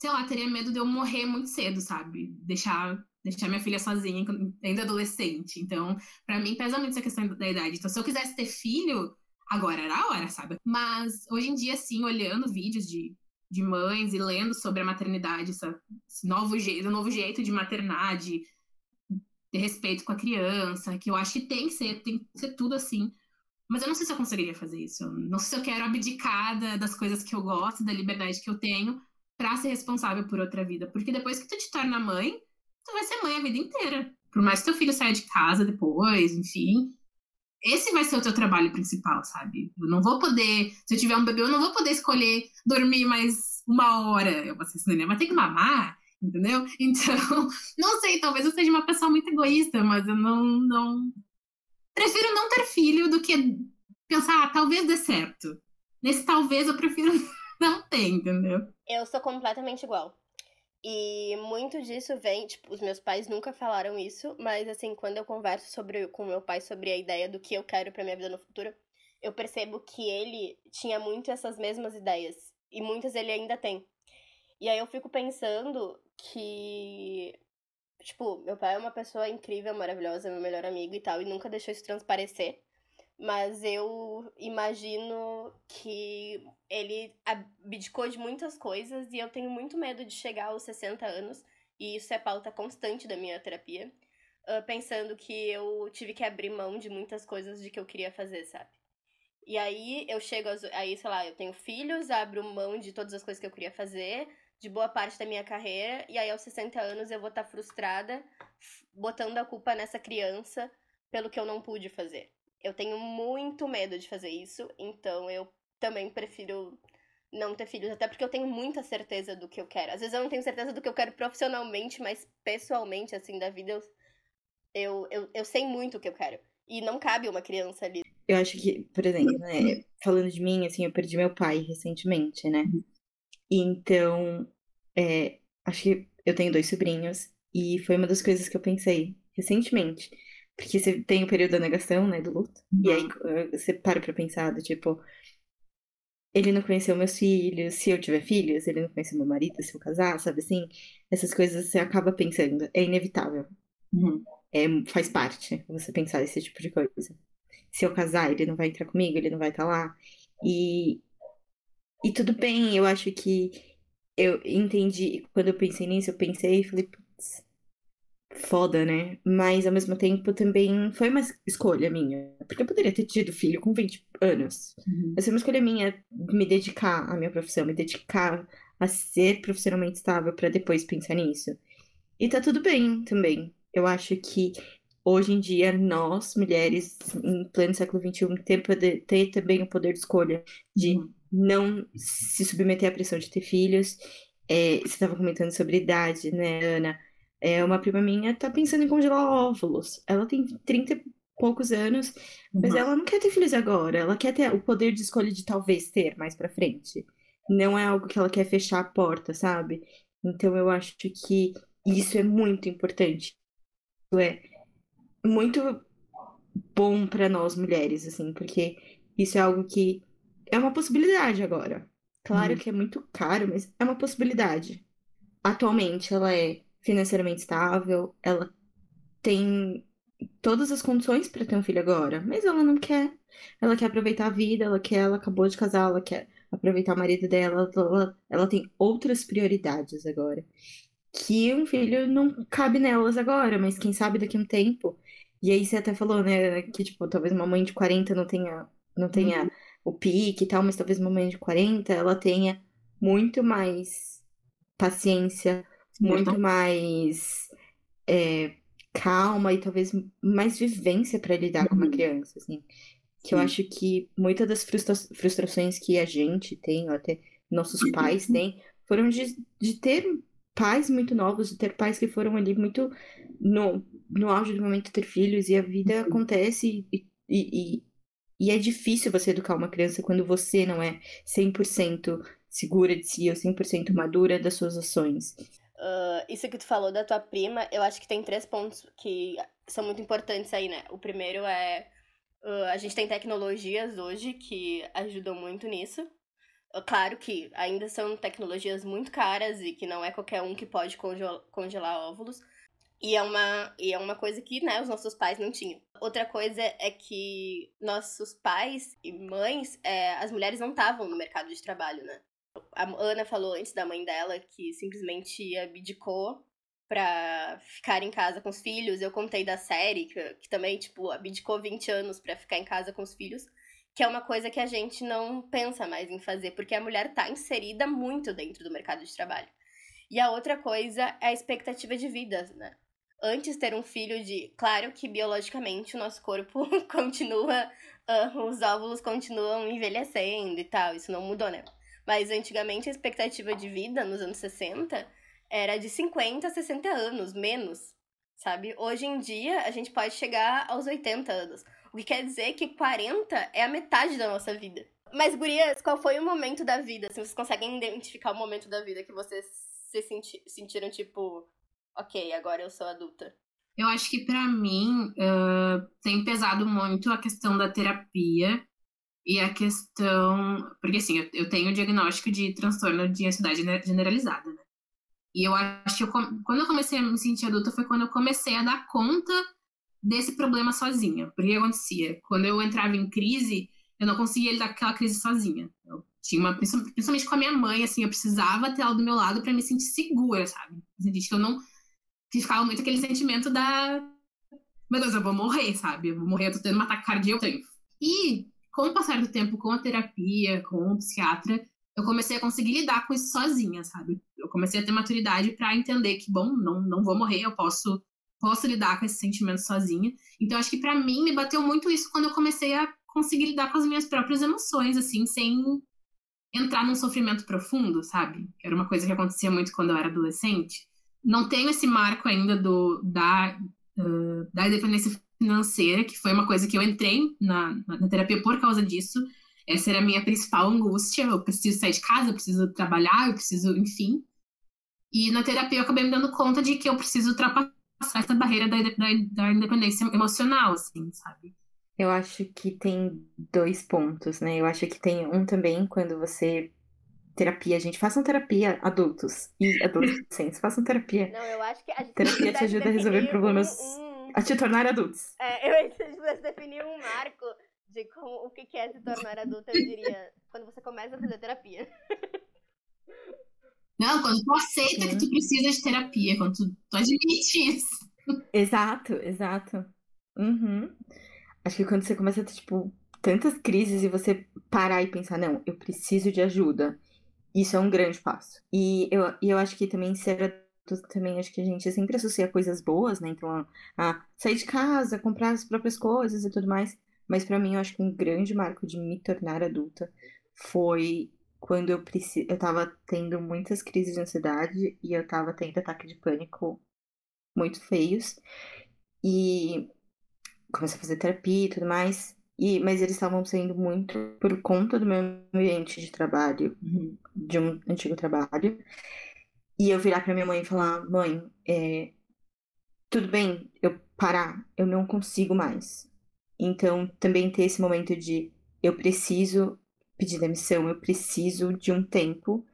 sei lá, teria medo de eu morrer muito cedo, sabe? Deixar deixar minha filha sozinha ainda adolescente. Então, para mim pesa muito essa questão da idade. Então, se eu quisesse ter filho, agora era a hora, sabe? Mas hoje em dia, assim, olhando vídeos de, de mães e lendo sobre a maternidade, essa, esse novo jeito, novo jeito de maternar, de ter respeito com a criança, que eu acho que tem que ser, tem que ser tudo assim. Mas eu não sei se eu conseguiria fazer isso. Eu não sei se eu quero abdicar das coisas que eu gosto, da liberdade que eu tenho, para ser responsável por outra vida. Porque depois que tu te torna mãe, tu vai ser mãe a vida inteira. Por mais que teu filho saia de casa depois, enfim. Esse vai ser o teu trabalho principal, sabe? Eu não vou poder, se eu tiver um bebê, eu não vou poder escolher dormir mais uma hora. Eu vou ser cinema, tem que mamar, entendeu? Então, não sei, talvez eu seja uma pessoa muito egoísta, mas eu não, não... Prefiro não ter filho do que pensar, ah, talvez dê certo. Nesse talvez eu prefiro não ter, entendeu? Eu sou completamente igual. E muito disso vem, tipo, os meus pais nunca falaram isso, mas assim, quando eu converso sobre, com meu pai sobre a ideia do que eu quero para minha vida no futuro, eu percebo que ele tinha muito essas mesmas ideias e muitas ele ainda tem. E aí eu fico pensando que tipo, meu pai é uma pessoa incrível, maravilhosa, meu melhor amigo e tal, e nunca deixou isso transparecer mas eu imagino que ele abdicou de muitas coisas e eu tenho muito medo de chegar aos 60 anos, e isso é pauta constante da minha terapia, pensando que eu tive que abrir mão de muitas coisas de que eu queria fazer, sabe? E aí eu chego, aí sei lá, eu tenho filhos, abro mão de todas as coisas que eu queria fazer, de boa parte da minha carreira, e aí aos 60 anos eu vou estar tá frustrada, botando a culpa nessa criança pelo que eu não pude fazer. Eu tenho muito medo de fazer isso, então eu também prefiro não ter filhos, até porque eu tenho muita certeza do que eu quero. Às vezes eu não tenho certeza do que eu quero profissionalmente, mas pessoalmente, assim, da vida, eu, eu, eu, eu sei muito o que eu quero. E não cabe uma criança ali. Eu acho que, por exemplo, né, falando de mim, assim, eu perdi meu pai recentemente, né? Então, é, acho que eu tenho dois sobrinhos, e foi uma das coisas que eu pensei recentemente. Porque você tem o período da negação, né, do luto. Uhum. E aí uhum. você para pra pensar, do, tipo, ele não conheceu meus filhos, se eu tiver filhos, ele não conheceu meu marido, se eu casar, sabe assim? Essas coisas você acaba pensando, é inevitável. Uhum. É, faz parte você pensar esse tipo de coisa. Se eu casar, ele não vai entrar comigo, ele não vai estar tá lá. E, e tudo bem, eu acho que eu entendi, quando eu pensei nisso, eu pensei e falei, putz, foda, né? Mas ao mesmo tempo também foi uma escolha minha. Porque eu poderia ter tido filho com 20 anos. Uhum. Mas foi uma escolha minha me dedicar à minha profissão, me dedicar a ser profissionalmente estável para depois pensar nisso. E tá tudo bem também. Eu acho que hoje em dia nós, mulheres, em pleno século XXI, ter, poder, ter também o poder de escolha de uhum. não se submeter à pressão de ter filhos. É, você estava comentando sobre idade, né, Ana? É, uma prima minha tá pensando em congelar óvulos. Ela tem 30 e poucos anos, mas ela não quer ter filhos agora. Ela quer ter o poder de escolha de talvez ter mais pra frente. Não é algo que ela quer fechar a porta, sabe? Então eu acho que isso é muito importante. Isso é muito bom para nós mulheres, assim, porque isso é algo que é uma possibilidade agora. Claro uhum. que é muito caro, mas é uma possibilidade. Atualmente ela é financeiramente estável, ela tem todas as condições para ter um filho agora, mas ela não quer. Ela quer aproveitar a vida, ela quer, ela acabou de casar, ela quer aproveitar o marido dela, ela, ela tem outras prioridades agora. Que um filho não cabe nelas agora, mas quem sabe daqui a um tempo. E aí você até falou, né, que tipo, talvez uma mãe de 40 não tenha, não tenha uhum. o pique e tal, mas talvez uma mãe de 40 ela tenha muito mais paciência, muito mais é, calma e talvez mais vivência para lidar uhum. com uma uhum. criança, assim. Que Sim. eu acho que muitas das frustra frustrações que a gente tem, ou até nossos uhum. pais têm, foram de, de ter pais muito novos, de ter pais que foram ali muito no, no auge do momento ter filhos, e a vida uhum. acontece e, e, e, e é difícil você educar uma criança quando você não é 100% segura de si ou 100% madura das suas ações. Uh, isso que tu falou da tua prima, eu acho que tem três pontos que são muito importantes aí, né? O primeiro é. Uh, a gente tem tecnologias hoje que ajudam muito nisso. Claro que ainda são tecnologias muito caras e que não é qualquer um que pode congelar óvulos. E é uma, e é uma coisa que, né, os nossos pais não tinham. Outra coisa é que nossos pais e mães, é, as mulheres não estavam no mercado de trabalho, né? A Ana falou antes da mãe dela que simplesmente abdicou pra ficar em casa com os filhos. Eu contei da série, que, que também, tipo, abdicou 20 anos para ficar em casa com os filhos que é uma coisa que a gente não pensa mais em fazer, porque a mulher está inserida muito dentro do mercado de trabalho. E a outra coisa é a expectativa de vida, né? Antes ter um filho de. Claro que biologicamente o nosso corpo continua. Uh, os óvulos continuam envelhecendo e tal, isso não mudou, né? Mas antigamente a expectativa de vida, nos anos 60, era de 50 a 60 anos, menos, sabe? Hoje em dia a gente pode chegar aos 80 anos. O que quer dizer que 40 é a metade da nossa vida. Mas, gurias, qual foi o momento da vida? Se vocês conseguem identificar o momento da vida que vocês se senti sentiram tipo, ok, agora eu sou adulta? Eu acho que para mim uh, tem pesado muito a questão da terapia e a questão. Porque assim, eu, eu tenho o diagnóstico de transtorno de ansiedade generalizada, né? E eu acho que eu, quando eu comecei a me sentir adulta foi quando eu comecei a dar conta desse problema sozinha. Porque acontecia? Quando eu entrava em crise, eu não conseguia lidar com aquela crise sozinha. Eu tinha uma, principalmente com a minha mãe, assim, eu precisava ter ela do meu lado para me sentir segura, sabe? Sentir que eu não. Que ficava muito aquele sentimento da. Meu Deus, eu vou morrer, sabe? Eu vou morrer, eu tô tendo uma ataque cardíaco. E, com o passar do tempo, com a terapia, com o psiquiatra, eu comecei a conseguir lidar com isso sozinha, sabe? Eu comecei a ter maturidade para entender que, bom, não, não vou morrer, eu posso posso lidar com esse sentimento sozinha. Então, acho que para mim me bateu muito isso quando eu comecei a conseguir lidar com as minhas próprias emoções, assim, sem entrar num sofrimento profundo, sabe? Era uma coisa que acontecia muito quando eu era adolescente. Não tenho esse marco ainda do da, uh, da independência financeira, que foi uma coisa que eu entrei na, na, na terapia por causa disso. Essa era a minha principal angústia. Eu preciso sair de casa, eu preciso trabalhar, eu preciso, enfim. E na terapia eu acabei me dando conta de que eu preciso ultrapassar passar essa barreira da, da, da independência emocional, assim, sabe? Eu acho que tem dois pontos, né? Eu acho que tem um também quando você terapia, gente, façam terapia, adultos e adolescentes, façam terapia. Não, eu acho que a gente terapia te ajuda a resolver problemas, um, um... a te tornar adultos. É, eu se definir um marco de como, o que é se tornar adulto, eu diria quando você começa a fazer terapia. Não, quando tu aceita Sim. que tu precisa de terapia, quando tu, tu admite isso. Exato, exato. Uhum. Acho que quando você começa a ter, tipo, tantas crises e você parar e pensar, não, eu preciso de ajuda, isso é um grande passo. E eu, e eu acho que também ser adulto, também acho que a gente sempre associa coisas boas, né? Então, a, a sair de casa, comprar as próprias coisas e tudo mais. Mas para mim, eu acho que um grande marco de me tornar adulta foi quando eu preci... eu tava tendo muitas crises de ansiedade e eu tava tendo ataque de pânico muito feios. E comecei a fazer terapia e tudo mais. E, mas eles estavam saindo muito por conta do meu ambiente de trabalho, de um antigo trabalho. E eu virar pra minha mãe e falar: mãe, é, tudo bem eu parar, eu não consigo mais. Então também ter esse momento de eu preciso pedir demissão, eu preciso de um tempo.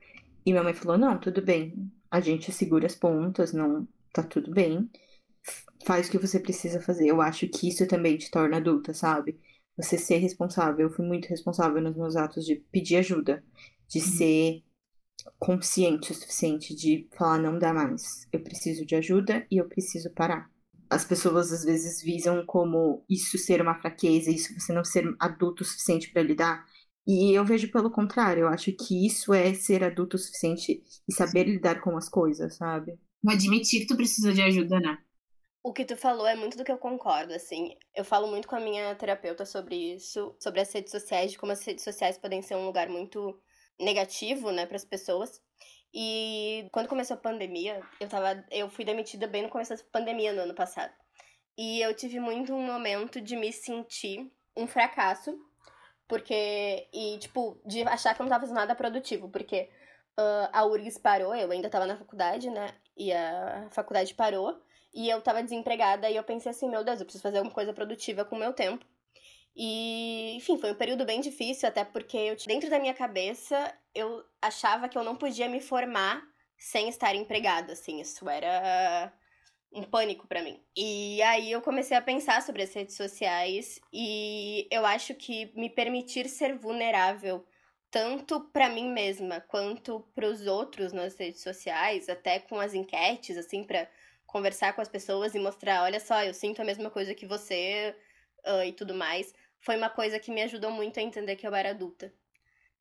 E minha mãe falou: não, tudo bem, a gente segura as pontas, não tá tudo bem. Faz o que você precisa fazer. Eu acho que isso também te torna adulta, sabe? Você ser responsável. Eu fui muito responsável nos meus atos de pedir ajuda, de uhum. ser consciente o suficiente de falar não dá mais. Eu preciso de ajuda e eu preciso parar. As pessoas às vezes visam como isso ser uma fraqueza, isso você não ser adulto o suficiente para lidar. E eu vejo pelo contrário, eu acho que isso é ser adulto o suficiente e saber lidar com as coisas, sabe? Admitir que tu precisa de ajuda, né? O que tu falou é muito do que eu concordo, assim. Eu falo muito com a minha terapeuta sobre isso, sobre as redes sociais, de como as redes sociais podem ser um lugar muito negativo, né, para as pessoas. E quando começou a pandemia, eu tava, eu fui demitida bem no começo da pandemia no ano passado. E eu tive muito um momento de me sentir um fracasso porque. E, tipo, de achar que eu não tava fazendo nada produtivo. Porque uh, a URGS parou, eu ainda tava na faculdade, né? E a faculdade parou. e eu tava desempregada e eu pensei assim, meu Deus, eu preciso fazer alguma coisa produtiva com o meu tempo. E, enfim, foi um período bem difícil, até porque eu, dentro da minha cabeça eu achava que eu não podia me formar sem estar empregada, assim, isso era um pânico para mim. E aí eu comecei a pensar sobre as redes sociais e eu acho que me permitir ser vulnerável tanto para mim mesma quanto para os outros nas redes sociais, até com as enquetes assim para conversar com as pessoas e mostrar, olha só, eu sinto a mesma coisa que você uh, e tudo mais, foi uma coisa que me ajudou muito a entender que eu era adulta.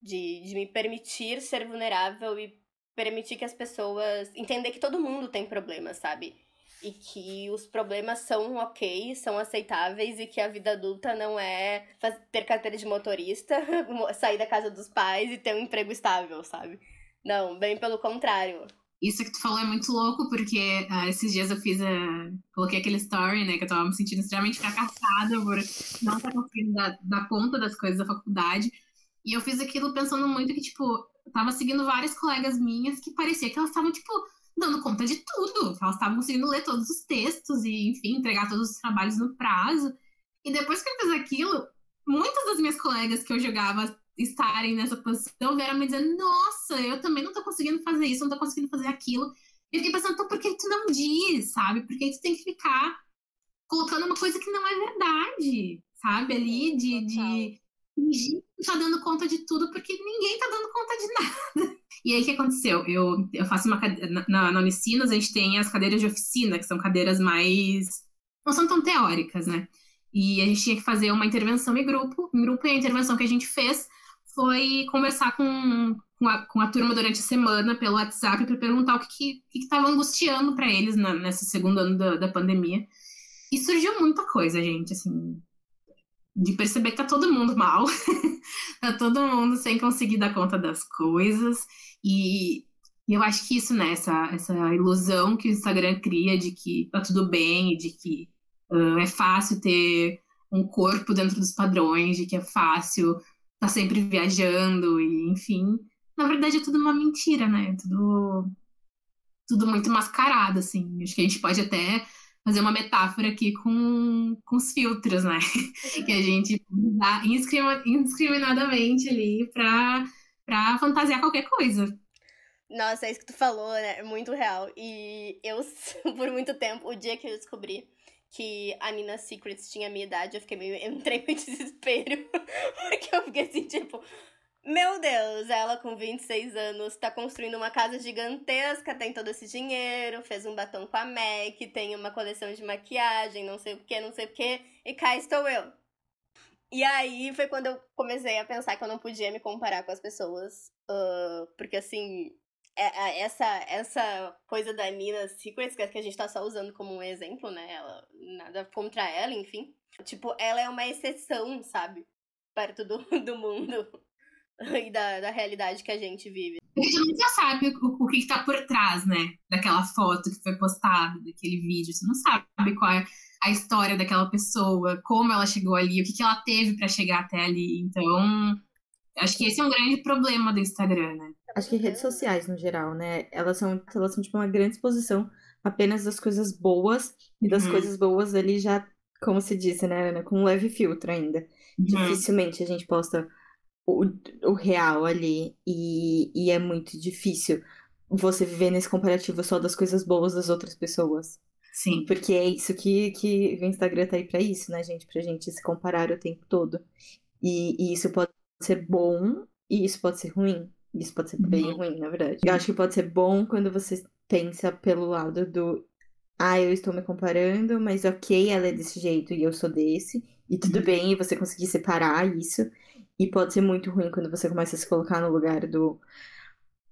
De, de me permitir ser vulnerável e permitir que as pessoas. entender que todo mundo tem problemas, sabe? E que os problemas são ok, são aceitáveis e que a vida adulta não é ter carteira de motorista, sair da casa dos pais e ter um emprego estável, sabe? Não, bem pelo contrário. Isso que tu falou é muito louco, porque uh, esses dias eu fiz. Uh, coloquei aquele story, né? Que eu tava me sentindo extremamente fracassada por não estar conseguindo dar, dar conta das coisas da faculdade. E eu fiz aquilo pensando muito que, tipo, tava seguindo várias colegas minhas que parecia que elas estavam, tipo, dando conta de tudo. Elas estavam conseguindo ler todos os textos e, enfim, entregar todos os trabalhos no prazo. E depois que eu fiz aquilo, muitas das minhas colegas que eu jogava estarem nessa posição vieram me dizer: Nossa, eu também não tô conseguindo fazer isso, não tô conseguindo fazer aquilo. E eu fiquei pensando: então, por que tu não diz, sabe? Por que tu tem que ficar colocando uma coisa que não é verdade, sabe? Ali de, de fingir que tá dando conta de tudo, porque ninguém tá dando conta de nada. E aí, o que aconteceu? Eu, eu faço uma cadeira. Na, na Unicinos, a gente tem as cadeiras de oficina, que são cadeiras mais. não são tão teóricas, né? E a gente tinha que fazer uma intervenção em grupo. Em grupo, e a intervenção que a gente fez foi conversar com, com, a, com a turma durante a semana pelo WhatsApp para perguntar o que estava angustiando para eles na, nesse segundo ano da, da pandemia. E surgiu muita coisa, gente, assim, de perceber que tá todo mundo mal, tá todo mundo sem conseguir dar conta das coisas, e, e, eu acho que isso, né, essa, essa ilusão que o Instagram cria de que tá tudo bem, de que uh, é fácil ter um corpo dentro dos padrões, de que é fácil tá sempre viajando, e enfim, na verdade é tudo uma mentira, né, tudo, tudo muito mascarado, assim, acho que a gente pode até fazer uma metáfora aqui com, com os filtros, né? que a gente dá indiscriminadamente ali pra, pra fantasiar qualquer coisa. Nossa, é isso que tu falou, né? É muito real. E eu, por muito tempo, o dia que eu descobri que a Nina Secrets tinha a minha idade, eu fiquei meio. Eu entrei meio desespero. Porque eu fiquei assim, tipo, meu Deus, ela com 26 anos tá construindo uma casa gigantesca, tem todo esse dinheiro, fez um batom com a MAC, tem uma coleção de maquiagem, não sei o que, não sei o que, e cá estou eu. E aí foi quando eu comecei a pensar que eu não podia me comparar com as pessoas, uh, porque assim, é, é, essa, essa coisa da Nina Secrets, que a gente tá só usando como um exemplo, né? Ela, nada contra ela, enfim. Tipo, ela é uma exceção, sabe? Perto do, do mundo. e da, da realidade que a gente vive. A gente nunca sabe o, o que está por trás, né? Daquela foto que foi postada, daquele vídeo. Você não sabe qual é a história daquela pessoa, como ela chegou ali, o que, que ela teve para chegar até ali. Então, acho que esse é um grande problema do Instagram, né? Acho que redes sociais, no geral, né? Elas são, elas são tipo uma grande exposição apenas das coisas boas e das uhum. coisas boas ali já, como se disse, né, Ana, com um leve filtro ainda. Uhum. Dificilmente a gente posta o, o real ali. E, e é muito difícil você viver nesse comparativo só das coisas boas das outras pessoas. Sim. Porque é isso que, que o Instagram tá aí pra isso, né, gente? Pra gente se comparar o tempo todo. E, e isso pode ser bom e isso pode ser ruim. Isso pode ser bem uhum. ruim, na verdade. Eu acho que pode ser bom quando você pensa pelo lado do. Ah, eu estou me comparando, mas ok, ela é desse jeito e eu sou desse. E tudo uhum. bem, e você conseguir separar isso. E pode ser muito ruim quando você começa a se colocar no lugar do.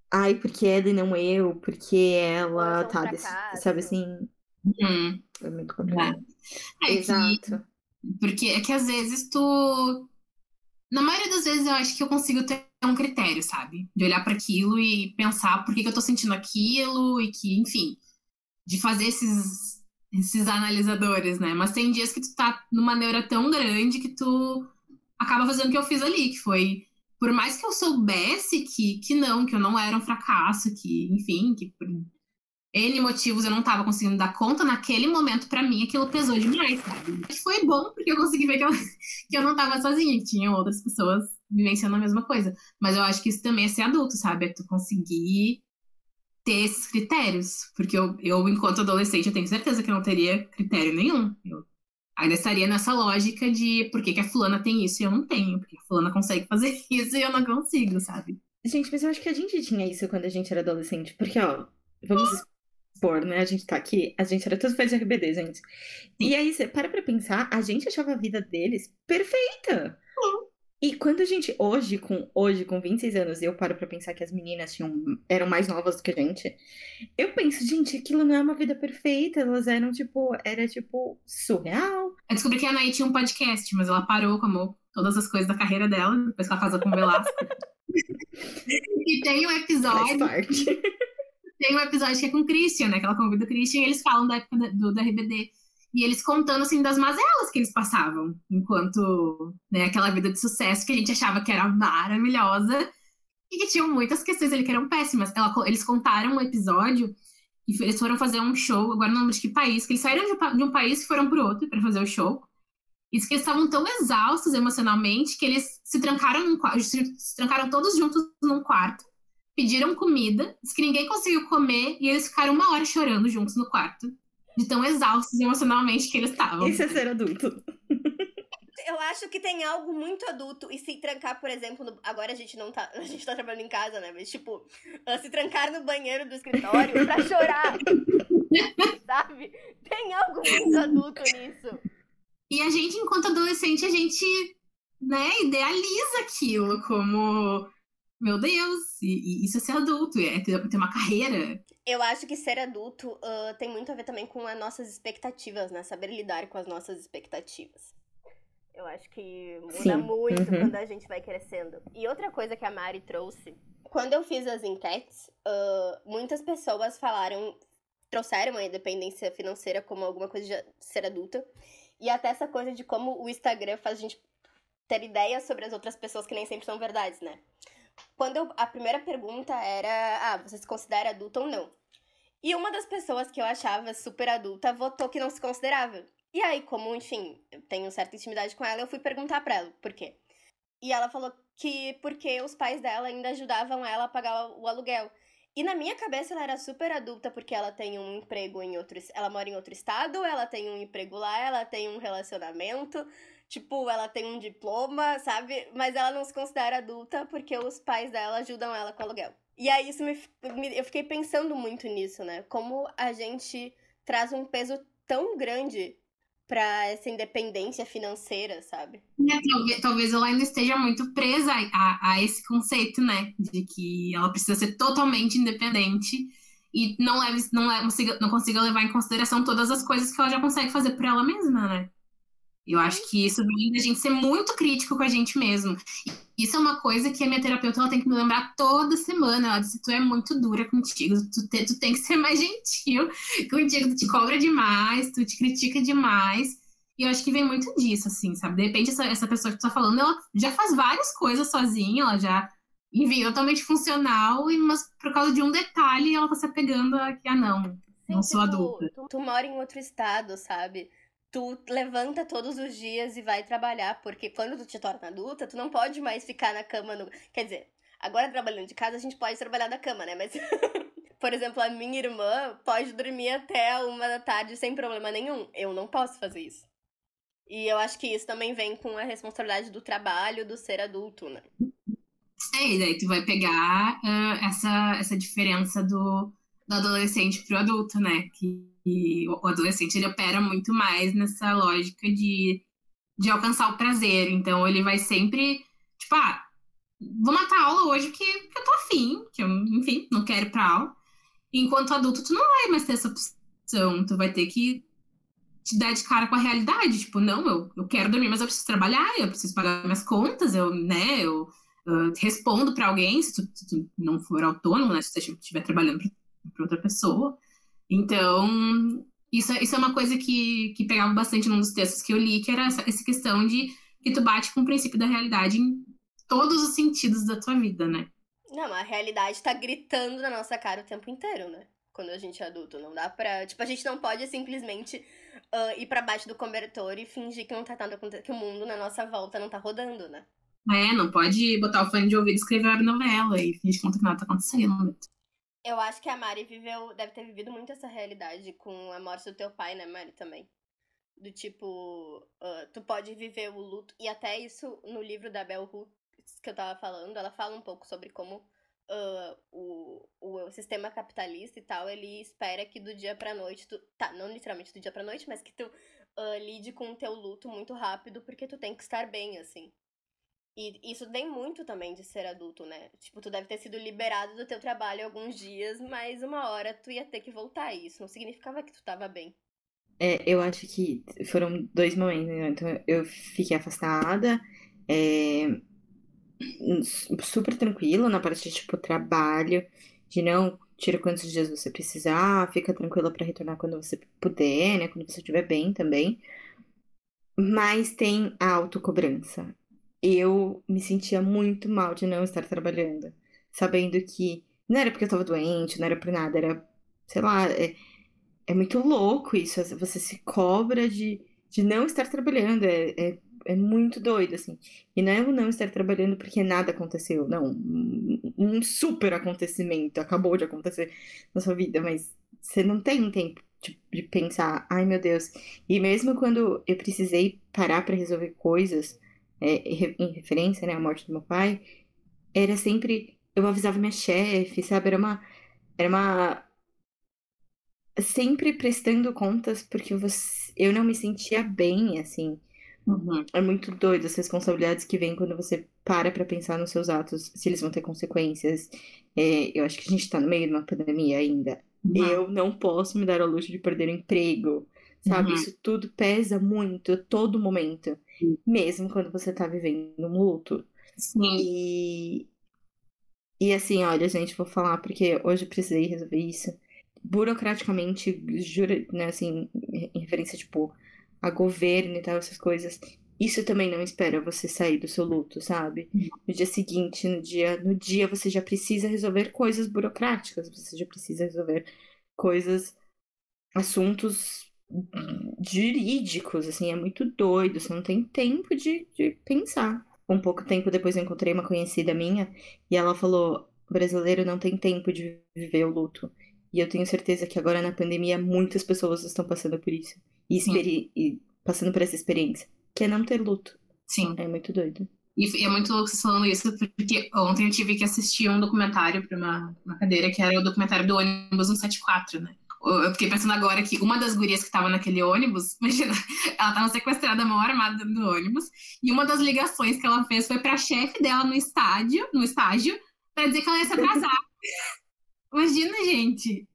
Ai, porque ela e não eu, porque ela tá. Desse, sabe assim? Uhum. É muito complicado. É. É Exato. Que, porque é que às vezes tu. Na maioria das vezes eu acho que eu consigo ter um critério, sabe? De olhar para aquilo e pensar por que, que eu tô sentindo aquilo e que, enfim, de fazer esses, esses analisadores, né? Mas tem dias que tu tá numa neura tão grande que tu acaba fazendo o que eu fiz ali, que foi por mais que eu soubesse que, que não, que eu não era um fracasso, que, enfim, que N motivos eu não tava conseguindo dar conta, naquele momento, para mim, aquilo pesou demais, sabe? Foi bom, porque eu consegui ver que eu, que eu não tava sozinha, que tinha outras pessoas vivenciando a mesma coisa. Mas eu acho que isso também é ser adulto, sabe? É tu conseguir ter esses critérios. Porque eu, eu enquanto adolescente, eu tenho certeza que eu não teria critério nenhum. Eu ainda estaria nessa lógica de por que, que a fulana tem isso e eu não tenho, porque a fulana consegue fazer isso e eu não consigo, sabe? Gente, mas eu acho que a gente tinha isso quando a gente era adolescente, porque, ó, vamos expor, né? A gente tá aqui, a gente era tudo fã de RBD, gente. E aí, você para pra pensar, a gente achava a vida deles perfeita. E quando a gente, hoje, com hoje, com 26 anos, eu paro pra pensar que as meninas tinham, eram mais novas do que a gente, eu penso, gente, aquilo não é uma vida perfeita, elas eram, tipo, era, tipo, surreal. Eu descobri que a Anaí tinha um podcast, mas ela parou, como todas as coisas da carreira dela, depois que ela casou com o Velasco. e tem um episódio... Tem um episódio que é com o Christian, né, que ela convida o Christian, e eles falam da época do, do RBD. E eles contando, assim, das mazelas que eles passavam, enquanto, né, aquela vida de sucesso que a gente achava que era maravilhosa, e que tinham muitas questões ali que eram péssimas. Ela, eles contaram um episódio, e eles foram fazer um show, agora não lembro de que país, que eles saíram de um, de um país e foram pro outro para fazer o show. E que eles estavam tão exaustos emocionalmente que eles se trancaram num se trancaram todos juntos num quarto, pediram comida, disse que ninguém conseguiu comer, e eles ficaram uma hora chorando juntos no quarto de tão exaustos emocionalmente que eles estavam. Isso é ser adulto. Eu acho que tem algo muito adulto e se trancar, por exemplo, no... agora a gente não tá, a gente tá trabalhando em casa, né? Mas tipo, se trancar no banheiro do escritório pra chorar. sabe? Tem algo muito adulto nisso. E a gente, enquanto adolescente, a gente, né, idealiza aquilo como meu Deus, e, e isso é ser adulto, é ter, ter uma carreira. Eu acho que ser adulto uh, tem muito a ver também com as nossas expectativas, né? Saber lidar com as nossas expectativas. Eu acho que muda Sim. muito uhum. quando a gente vai crescendo. E outra coisa que a Mari trouxe, quando eu fiz as enquetes, uh, muitas pessoas falaram, trouxeram a independência financeira como alguma coisa de ser adulta. E até essa coisa de como o Instagram faz a gente ter ideias sobre as outras pessoas que nem sempre são verdades, né? Quando eu, a primeira pergunta era: ah, você se considera adulta ou não? E uma das pessoas que eu achava super adulta votou que não se considerava. E aí, como, enfim, eu tenho certa intimidade com ela, eu fui perguntar pra ela por quê. E ela falou que porque os pais dela ainda ajudavam ela a pagar o aluguel. E na minha cabeça ela era super adulta porque ela tem um emprego em outro. Ela mora em outro estado, ela tem um emprego lá, ela tem um relacionamento. Tipo, ela tem um diploma, sabe? Mas ela não se considera adulta porque os pais dela ajudam ela com aluguel. E aí isso me, me eu fiquei pensando muito nisso, né? Como a gente traz um peso tão grande para essa independência financeira, sabe? É, talvez, talvez ela ainda esteja muito presa a, a esse conceito, né? De que ela precisa ser totalmente independente e não, leve, não, leve, não consiga levar em consideração todas as coisas que ela já consegue fazer por ela mesma, né? Eu acho que isso vem da gente ser muito crítico com a gente mesmo. E isso é uma coisa que a minha terapeuta ela tem que me lembrar toda semana. Ela disse: tu é muito dura contigo, tu, te, tu tem que ser mais gentil contigo, tu te cobra demais, tu te critica demais. E eu acho que vem muito disso, assim, sabe? De repente, essa, essa pessoa que tu tá falando, ela já faz várias coisas sozinha, ela já, enfim, totalmente funcional, mas por causa de um detalhe, ela tá se apegando a que, ah, não, Sim, não sou tipo, adulta. Tu, tu mora em outro estado, sabe? Tu levanta todos os dias e vai trabalhar, porque quando tu te torna adulta, tu não pode mais ficar na cama no. Quer dizer, agora trabalhando de casa, a gente pode trabalhar da cama, né? Mas, por exemplo, a minha irmã pode dormir até uma da tarde sem problema nenhum. Eu não posso fazer isso. E eu acho que isso também vem com a responsabilidade do trabalho, do ser adulto, né? É, e daí tu vai pegar uh, essa, essa diferença do, do adolescente pro adulto, né? Que o adolescente ele opera muito mais nessa lógica de, de alcançar o prazer. Então ele vai sempre, tipo, ah, vou matar a aula hoje porque eu tô afim, que eu, enfim, não quero ir pra aula. Enquanto adulto, tu não vai mais ter essa opção, tu vai ter que te dar de cara com a realidade. Tipo, não, eu, eu quero dormir, mas eu preciso trabalhar, eu preciso pagar minhas contas, eu, né, eu uh, respondo para alguém, se tu, se tu, não for autônomo, né, se você estiver trabalhando para outra pessoa. Então, isso, é, isso é uma coisa que, que pegava bastante num dos textos que eu li, que era essa, essa questão de que tu bate com o princípio da realidade em todos os sentidos da tua vida, né? Não, a realidade tá gritando na nossa cara o tempo inteiro, né? quando a gente é adulto. Não dá pra. Tipo, a gente não pode simplesmente uh, ir pra baixo do cobertor e fingir que não tá nada que o mundo na nossa volta não tá rodando, né? É, não pode botar o fone de ouvido e escrever a novela e fingir que nada tá acontecendo. Eu acho que a Mari viveu, deve ter vivido muito essa realidade com a morte do teu pai, né, Mari, também. Do tipo, uh, tu pode viver o luto. E até isso no livro da Bell Hooks que eu tava falando, ela fala um pouco sobre como uh, o, o sistema capitalista e tal, ele espera que do dia pra noite tu. Tá, não literalmente do dia pra noite, mas que tu uh, lide com o teu luto muito rápido, porque tu tem que estar bem, assim. E isso vem muito também de ser adulto, né? Tipo, tu deve ter sido liberado do teu trabalho alguns dias, mas uma hora tu ia ter que voltar. E isso não significava que tu tava bem. É, eu acho que foram dois momentos, né? Então, eu fiquei afastada, é, super tranquila na parte de, tipo, trabalho, de não tira quantos dias você precisar, fica tranquila para retornar quando você puder, né? Quando você estiver bem também. Mas tem a autocobrança eu me sentia muito mal de não estar trabalhando, sabendo que não era porque eu tava doente, não era por nada, era, sei lá, é, é muito louco isso, você se cobra de, de não estar trabalhando, é, é, é muito doido, assim. E não é o não estar trabalhando porque nada aconteceu, não, um, um super acontecimento acabou de acontecer na sua vida, mas você não tem tempo de, de pensar, ai meu Deus. E mesmo quando eu precisei parar para resolver coisas, é, em referência, né, à morte do meu pai, era sempre. Eu avisava minha chefe, sabe? Era uma. Era uma. Sempre prestando contas, porque você, eu não me sentia bem, assim. Uhum. É muito doido as responsabilidades que vêm quando você para pra pensar nos seus atos, se eles vão ter consequências. É, eu acho que a gente tá no meio de uma pandemia ainda. Uhum. Eu não posso me dar ao luxo de perder o emprego, sabe? Uhum. Isso tudo pesa muito, todo momento mesmo quando você tá vivendo um luto. Sim. E, e assim, olha, gente, vou falar porque hoje eu precisei resolver isso. Burocraticamente, jura, né, assim, em referência, tipo, a governo e tal, essas coisas. Isso também não espera você sair do seu luto, sabe? Uhum. No dia seguinte, no dia, no dia você já precisa resolver coisas burocráticas, você já precisa resolver coisas, assuntos jurídicos, assim, é muito doido, você não tem tempo de, de pensar. Um pouco tempo depois eu encontrei uma conhecida minha e ela falou: brasileiro não tem tempo de viver o luto. E eu tenho certeza que agora na pandemia muitas pessoas estão passando por isso. E, e passando por essa experiência, que é não ter luto. Sim. É muito doido. E é muito louco vocês falando isso, porque ontem eu tive que assistir um documentário para uma, uma cadeira, que era o documentário do ônibus 174, né? Eu fiquei pensando agora que uma das gurias que estava naquele ônibus, imagina, ela estava sequestrada, mão armada dentro do ônibus, e uma das ligações que ela fez foi para a chefe dela no estádio, no estágio, para dizer que ela ia se atrasar. imagina, gente.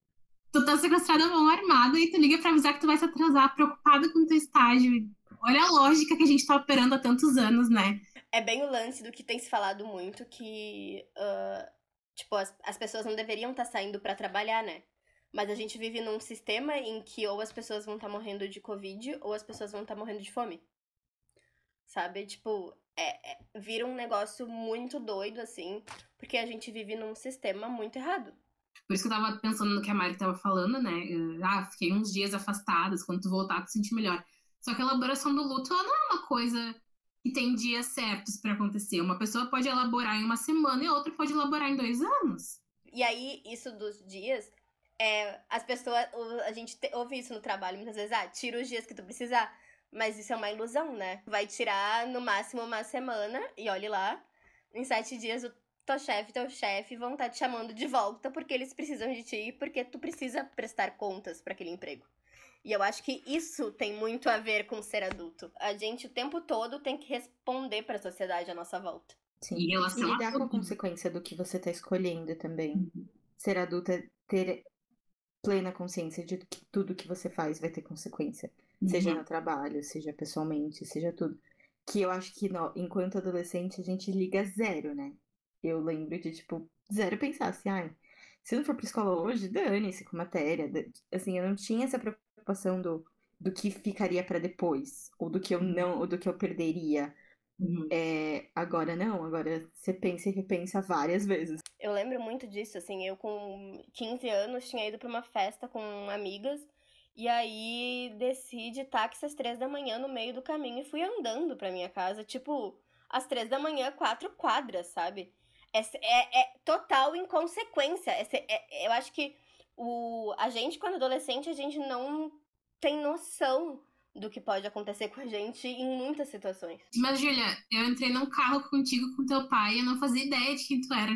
Tu tá sequestrada, mão armada, e tu liga para avisar que tu vai se atrasar, preocupada com o teu estágio. Olha a lógica que a gente tá operando há tantos anos, né? É bem o lance do que tem se falado muito, que, uh, tipo, as, as pessoas não deveriam estar tá saindo para trabalhar, né? Mas a gente vive num sistema em que ou as pessoas vão estar tá morrendo de Covid ou as pessoas vão estar tá morrendo de fome. Sabe? Tipo, é, é, vira um negócio muito doido, assim, porque a gente vive num sistema muito errado. Por isso que eu tava pensando no que a Mari tava falando, né? Ah, fiquei uns dias afastadas, quando tu voltar, tu sentir melhor. Só que a elaboração do luto, ela não é uma coisa que tem dias certos para acontecer. Uma pessoa pode elaborar em uma semana e outra pode elaborar em dois anos. E aí, isso dos dias é, as pessoas. A gente ouve isso no trabalho muitas vezes, ah, tira os dias que tu precisar. Mas isso é uma ilusão, né? Vai tirar no máximo uma semana e olhe lá. Em sete dias o teu chefe teu chefe vão estar tá te chamando de volta porque eles precisam de ti porque tu precisa prestar contas para aquele emprego. E eu acho que isso tem muito a ver com ser adulto. A gente o tempo todo tem que responder para a sociedade à nossa volta. Sim. E, e lidar com a consequência do que você está escolhendo também. Uhum. Ser adulto é ter plena consciência de que tudo que você faz vai ter consequência. Uhum. Seja no trabalho, seja pessoalmente, seja tudo. Que eu acho que no, enquanto adolescente a gente liga zero, né? Eu lembro de, tipo, zero pensar assim, ai, se não for pra escola hoje, dane-se com matéria. Assim, eu não tinha essa preocupação do, do que ficaria para depois, ou do que eu não, ou do que eu perderia. Uhum. É, agora não, agora você pensa e repensa várias vezes. Eu lembro muito disso, assim, eu com 15 anos tinha ido para uma festa com amigas e aí desci de táxi às três da manhã no meio do caminho e fui andando pra minha casa, tipo, às três da manhã, quatro quadras, sabe? É, é, é total inconsequência. É, é, eu acho que o, a gente, quando adolescente, a gente não tem noção do que pode acontecer com a gente em muitas situações. Mas, Julia, eu entrei num carro contigo com teu pai e eu não fazia ideia de quem tu era.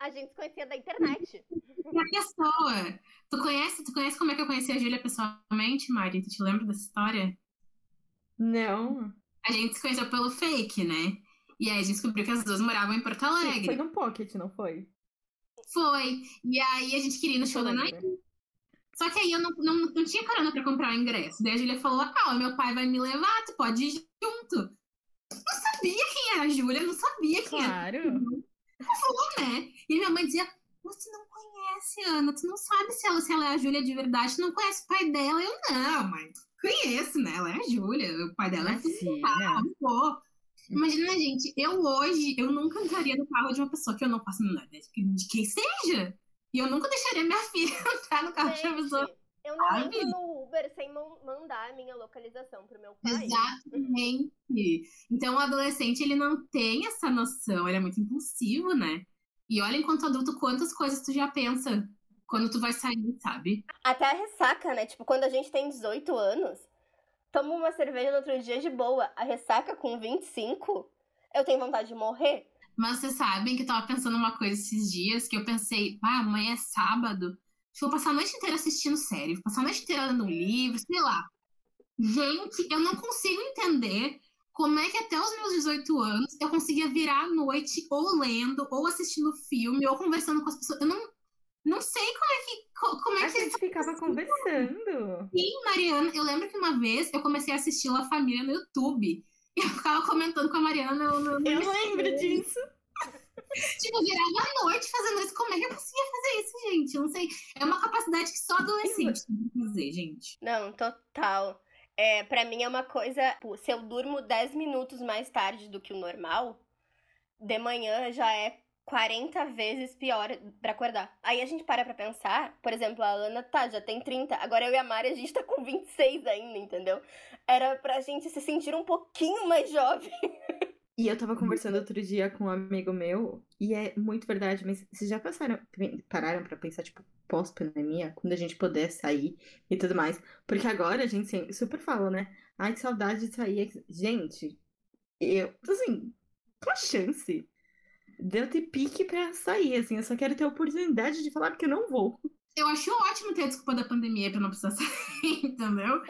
A gente se conhecia da internet. A pessoa. Tu conhece, tu conhece como é que eu conheci a Júlia pessoalmente, Mari? Tu te lembra dessa história? Não. A gente se conheceu pelo fake, né? E aí a gente descobriu que as duas moravam em Porto Alegre. Foi no Pocket, não foi? Foi. E aí a gente queria ir no show da Nike. Só que aí eu não, não, não tinha carona pra comprar o ingresso. Daí a Júlia falou: Ah, meu pai vai me levar, tu pode ir junto. Não sabia quem era a Júlia, não sabia quem claro. era. Claro falou, né? E minha mãe dizia, você não conhece Ana, tu não sabe se ela, se ela é a Júlia de verdade, tu não conhece o pai dela. Eu, não, mãe, conheço, né? Ela é a Júlia, o pai dela é assim, pô. Imagina, gente, eu hoje, eu nunca entraria no carro de uma pessoa que eu não faço nada de quem seja. E eu nunca deixaria minha filha entrar no carro gente, de pessoa. Eu não entro no Uber sem mandar a minha localização pro meu pai. Exatamente. Então o adolescente ele não tem essa noção, ele é muito impulsivo, né? E olha enquanto adulto quantas coisas tu já pensa quando tu vai sair, sabe? Até a ressaca, né? Tipo, quando a gente tem 18 anos, toma uma cerveja no outro dia de boa. A ressaca com 25, eu tenho vontade de morrer. Mas vocês sabem que eu tava pensando uma coisa esses dias que eu pensei, ah, amanhã é sábado. Vou passar a noite inteira assistindo série, vou passar a noite inteira lendo um livro, sei lá. Gente, eu não consigo entender como é que até os meus 18 anos eu conseguia virar à noite ou lendo, ou assistindo filme, ou conversando com as pessoas. Eu não, não sei como é que. Como é a que gente ficava conversando. Sim, Mariana, eu lembro que uma vez eu comecei a assistir La Família no YouTube. Eu ficava comentando com a Mariana no, no eu lembro disso. tipo, virava à noite fazendo isso. Como é que eu conseguia fazer isso, gente? Eu não sei. É uma capacidade que só adolescente tem que fazer, gente. Não, total. É, para mim é uma coisa. Se eu durmo 10 minutos mais tarde do que o normal, de manhã já é 40 vezes pior para acordar. Aí a gente para pra pensar, por exemplo, a Ana tá, já tem 30, agora eu e a Mari a gente tá com 26 ainda, entendeu? Era pra gente se sentir um pouquinho mais jovem. E eu tava conversando outro dia com um amigo meu, e é muito verdade, mas vocês já passaram, pararam pra pensar, tipo, pós-pandemia, quando a gente puder sair e tudo mais? Porque agora a gente super fala, né? Ai, que saudade de sair. Gente, eu, assim, qual a chance de eu ter pique pra sair, assim? Eu só quero ter a oportunidade de falar porque eu não vou. Eu acho ótimo ter a desculpa da pandemia pra não precisar sair, entendeu?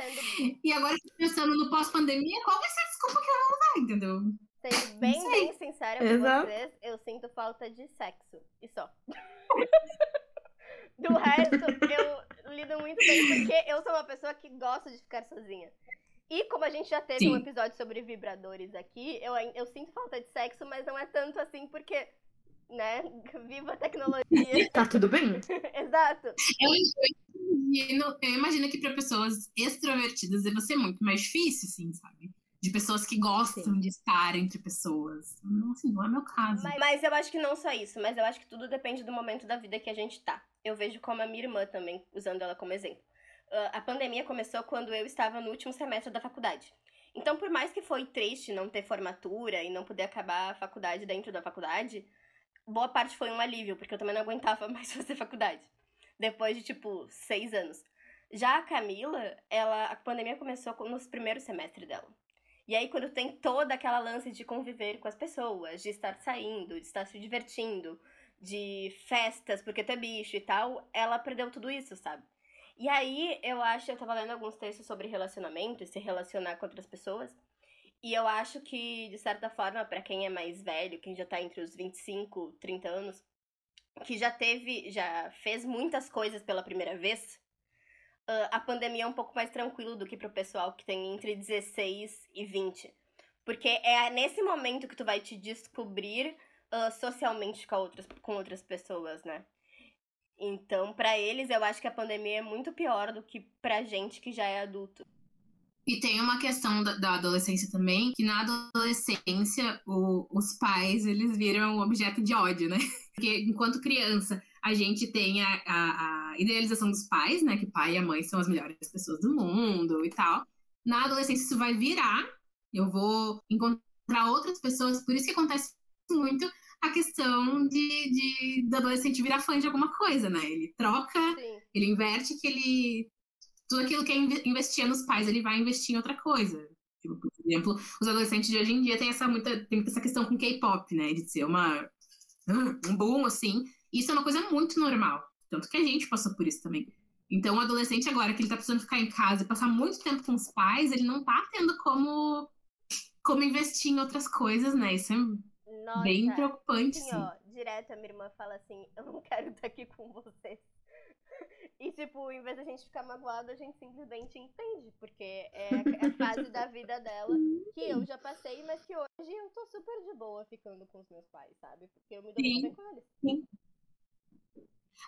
E agora, pensando no pós-pandemia, qual vai ser a desculpa que eu vou usar, entendeu? Sendo bem, bem sincera com Exato. vocês, eu sinto falta de sexo. E só. Do resto, eu lido muito bem, porque eu sou uma pessoa que gosta de ficar sozinha. E como a gente já teve Sim. um episódio sobre vibradores aqui, eu, eu sinto falta de sexo, mas não é tanto assim, porque, né, viva a tecnologia. tá tudo bem? Exato. Eu, imagino, eu imagino que para pessoas extrovertidas deve ser muito mais difícil, assim, sabe? de pessoas que gostam Sim. de estar entre pessoas. Não, assim, não é meu caso. Mas, mas, eu acho que não só isso, mas eu acho que tudo depende do momento da vida que a gente tá. Eu vejo como a minha irmã também, usando ela como exemplo. Uh, a pandemia começou quando eu estava no último semestre da faculdade. Então, por mais que foi triste não ter formatura e não poder acabar a faculdade dentro da faculdade, boa parte foi um alívio, porque eu também não aguentava mais fazer faculdade. Depois de, tipo, seis anos. Já a Camila, ela, a pandemia começou nos primeiros semestres dela. E aí, quando tem toda aquela lance de conviver com as pessoas, de estar saindo, de estar se divertindo, de festas, porque tu é bicho e tal, ela perdeu tudo isso, sabe? E aí, eu acho, eu tava lendo alguns textos sobre relacionamento e se relacionar com outras pessoas. E eu acho que, de certa forma, para quem é mais velho, quem já tá entre os 25, 30 anos, que já teve, já fez muitas coisas pela primeira vez, a pandemia é um pouco mais tranquilo do que pro pessoal que tem entre 16 e 20. Porque é nesse momento que tu vai te descobrir uh, socialmente com outras, com outras pessoas, né? Então, para eles, eu acho que a pandemia é muito pior do que pra gente que já é adulto. E tem uma questão da, adolescência também, que na adolescência o, os pais eles viram objeto de ódio, né? Porque enquanto criança a gente tem a, a, a, idealização dos pais, né? Que pai e a mãe são as melhores pessoas do mundo e tal. Na adolescência isso vai virar, eu vou encontrar outras pessoas, por isso que acontece muito a questão de, de do adolescente virar fã de alguma coisa, né? Ele troca, Sim. ele inverte que ele tudo aquilo que é investia nos pais, ele vai investir em outra coisa. Tipo, por exemplo, os adolescentes de hoje em dia têm essa muita, tem essa questão com K-pop, né? De ser uma, um boom, assim. Isso é uma coisa muito normal. Tanto que a gente passou por isso também. Então, o adolescente agora, que ele tá precisando ficar em casa e passar muito tempo com os pais, ele não tá tendo como, como investir em outras coisas, né? Isso é Nossa, bem preocupante. Sim, ó, direto a minha irmã fala assim, eu não quero estar aqui com vocês. E, tipo, em vez da gente ficar magoado, a gente simplesmente entende, porque é a fase da vida dela que eu já passei, mas que hoje eu tô super de boa ficando com os meus pais, sabe? Porque eu me dou sim, bem com eles. Sim.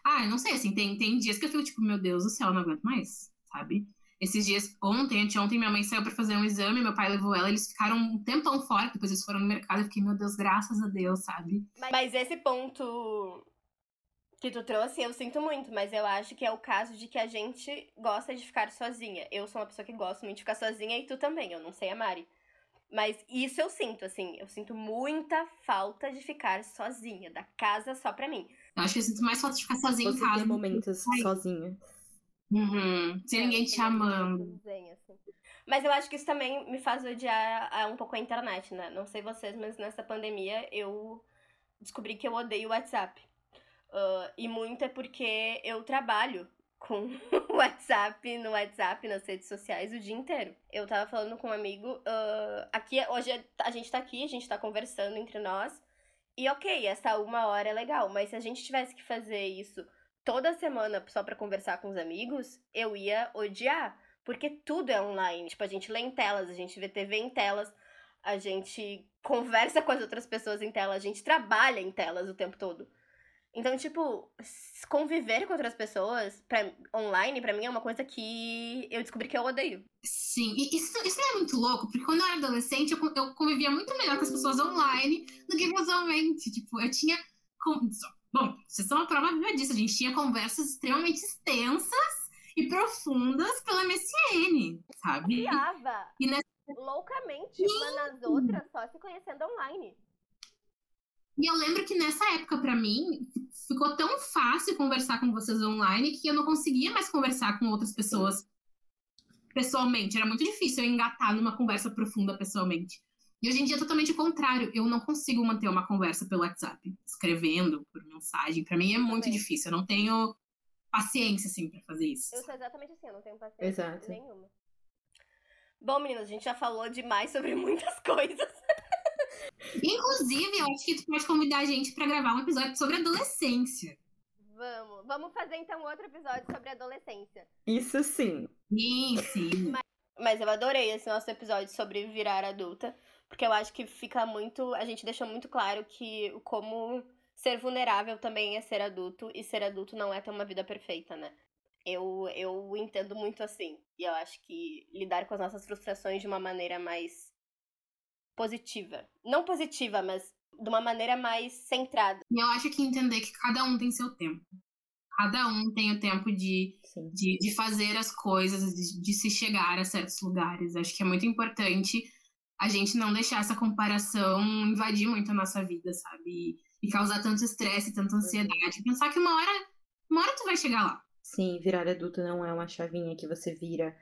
Ah, eu não sei, assim, tem, tem dias que eu fico tipo, meu Deus do céu, não aguento mais, sabe? Esses dias, ontem, anteontem, minha mãe saiu pra fazer um exame, meu pai levou ela, eles ficaram um tempão fora, depois eles foram no mercado, eu fiquei, meu Deus, graças a Deus, sabe? Mas esse ponto que tu trouxe, eu sinto muito, mas eu acho que é o caso de que a gente gosta de ficar sozinha. Eu sou uma pessoa que gosta muito de ficar sozinha e tu também, eu não sei a Mari. Mas isso eu sinto, assim, eu sinto muita falta de ficar sozinha, da casa só pra mim. Eu acho que eu sinto mais falta de ficar sozinha Você em casa. Tem momentos sozinha. Uhum. Sem é, ninguém te amando. assim. Mas eu acho que isso também me faz odiar um pouco a internet, né? Não sei vocês, mas nessa pandemia eu descobri que eu odeio o WhatsApp. Uh, e muito é porque eu trabalho com o WhatsApp, no WhatsApp, nas redes sociais o dia inteiro. Eu tava falando com um amigo, uh, aqui, hoje a gente tá aqui, a gente tá conversando entre nós, e ok, essa uma hora é legal, mas se a gente tivesse que fazer isso toda semana só para conversar com os amigos, eu ia odiar, porque tudo é online. Tipo, a gente lê em telas, a gente vê TV em telas, a gente conversa com as outras pessoas em telas, a gente trabalha em telas o tempo todo. Então, tipo, conviver com outras pessoas pra, online, pra mim, é uma coisa que eu descobri que eu odeio. Sim, e isso, isso é muito louco, porque quando eu era adolescente, eu, eu convivia muito melhor com as pessoas online do que casualmente. Tipo, eu tinha. Bom, vocês são uma prova viva disso. A gente tinha conversas extremamente extensas e profundas pela MSN, sabe? Criava e nessa... loucamente Sim. uma nas outras, só se conhecendo online. E eu lembro que nessa época, para mim, ficou tão fácil conversar com vocês online que eu não conseguia mais conversar com outras pessoas pessoalmente. Era muito difícil eu engatar numa conversa profunda pessoalmente. E hoje em dia é totalmente o contrário. Eu não consigo manter uma conversa pelo WhatsApp, escrevendo por mensagem. Para mim é muito Também. difícil. Eu não tenho paciência, assim, pra fazer isso. Eu sou exatamente assim, eu não tenho paciência Exato. nenhuma. Bom, meninas, a gente já falou demais sobre muitas coisas. Inclusive, eu acho que tu pode convidar a gente para gravar um episódio sobre adolescência. Vamos. Vamos fazer então outro episódio sobre adolescência. Isso sim. Sim, sim. Mas, mas eu adorei esse nosso episódio sobre virar adulta, porque eu acho que fica muito. A gente deixou muito claro que como ser vulnerável também é ser adulto, e ser adulto não é ter uma vida perfeita, né? Eu, eu entendo muito assim. E eu acho que lidar com as nossas frustrações de uma maneira mais positiva. Não positiva, mas de uma maneira mais centrada. E eu acho que entender que cada um tem seu tempo. Cada um tem o tempo de, de, de, fazer as coisas, de, de se chegar a certos lugares. Acho que é muito importante a gente não deixar essa comparação invadir muito a nossa vida, sabe? E causar tanto estresse, tanta ansiedade. Pensar que uma hora, uma hora tu vai chegar lá. Sim, virar adulto não é uma chavinha que você vira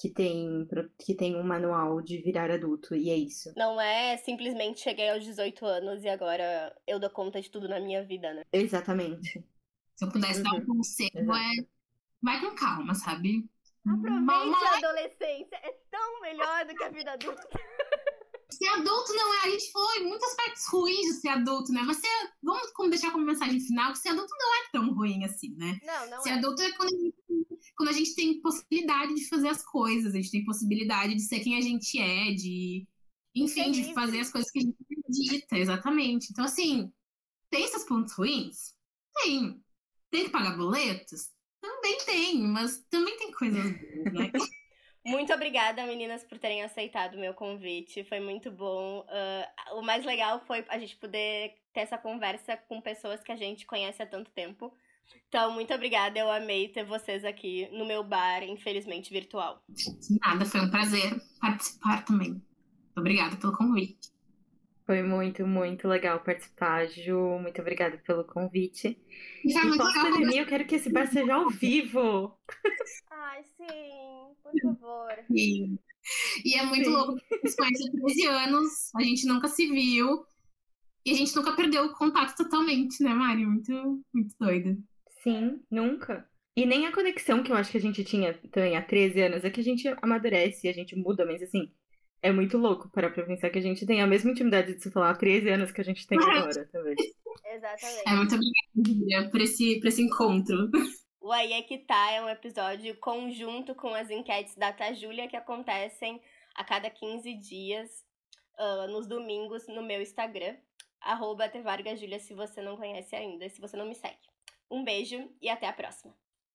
que tem, que tem um manual de virar adulto, e é isso. Não é simplesmente cheguei aos 18 anos e agora eu dou conta de tudo na minha vida, né? Exatamente. Se eu pudesse uhum. dar um uhum. conselho, é vai com calma, sabe? Aproveite a adolescência, é tão melhor do que a vida adulta. Ser adulto não é. A gente falou em muitos aspectos ruins de ser adulto, né? Mas ser, vamos deixar como mensagem final que ser adulto não é tão ruim assim, né? Não, não ser é. adulto é quando a, gente, quando a gente tem possibilidade de fazer as coisas, a gente tem possibilidade de ser quem a gente é, de. Enfim, de fazer as coisas que a gente acredita, exatamente. Então, assim, tem esses pontos ruins? Tem. Tem que pagar boletos? Também tem, mas também tem coisas boas, né? Muito obrigada, meninas, por terem aceitado o meu convite. Foi muito bom. Uh, o mais legal foi a gente poder ter essa conversa com pessoas que a gente conhece há tanto tempo. Então, muito obrigada. Eu amei ter vocês aqui no meu bar, infelizmente virtual. Nada, foi um prazer participar também. Obrigada pelo convite. Foi muito, muito legal participar, Ju. Muito obrigada pelo convite. E e pós-pandemia, eu quero que esse bar seja ao vivo. Ai, sim, por favor. Sim. E é muito sim. louco. Conhece há 13 anos, a gente nunca se viu. E a gente nunca perdeu o contato totalmente, né, Mari? Muito, muito doido. Sim, nunca. E nem a conexão que eu acho que a gente tinha também há 13 anos. É que a gente amadurece, a gente muda, mas assim, é muito louco para pra pensar que a gente tem a mesma intimidade de se falar há 13 anos que a gente tem agora também. Exatamente. É muito obrigada por esse, por esse encontro. O Aí é que tá é um episódio conjunto com as enquetes da Tajúlia que acontecem a cada 15 dias, uh, nos domingos, no meu Instagram, arroba se você não conhece ainda, se você não me segue. Um beijo e até a próxima.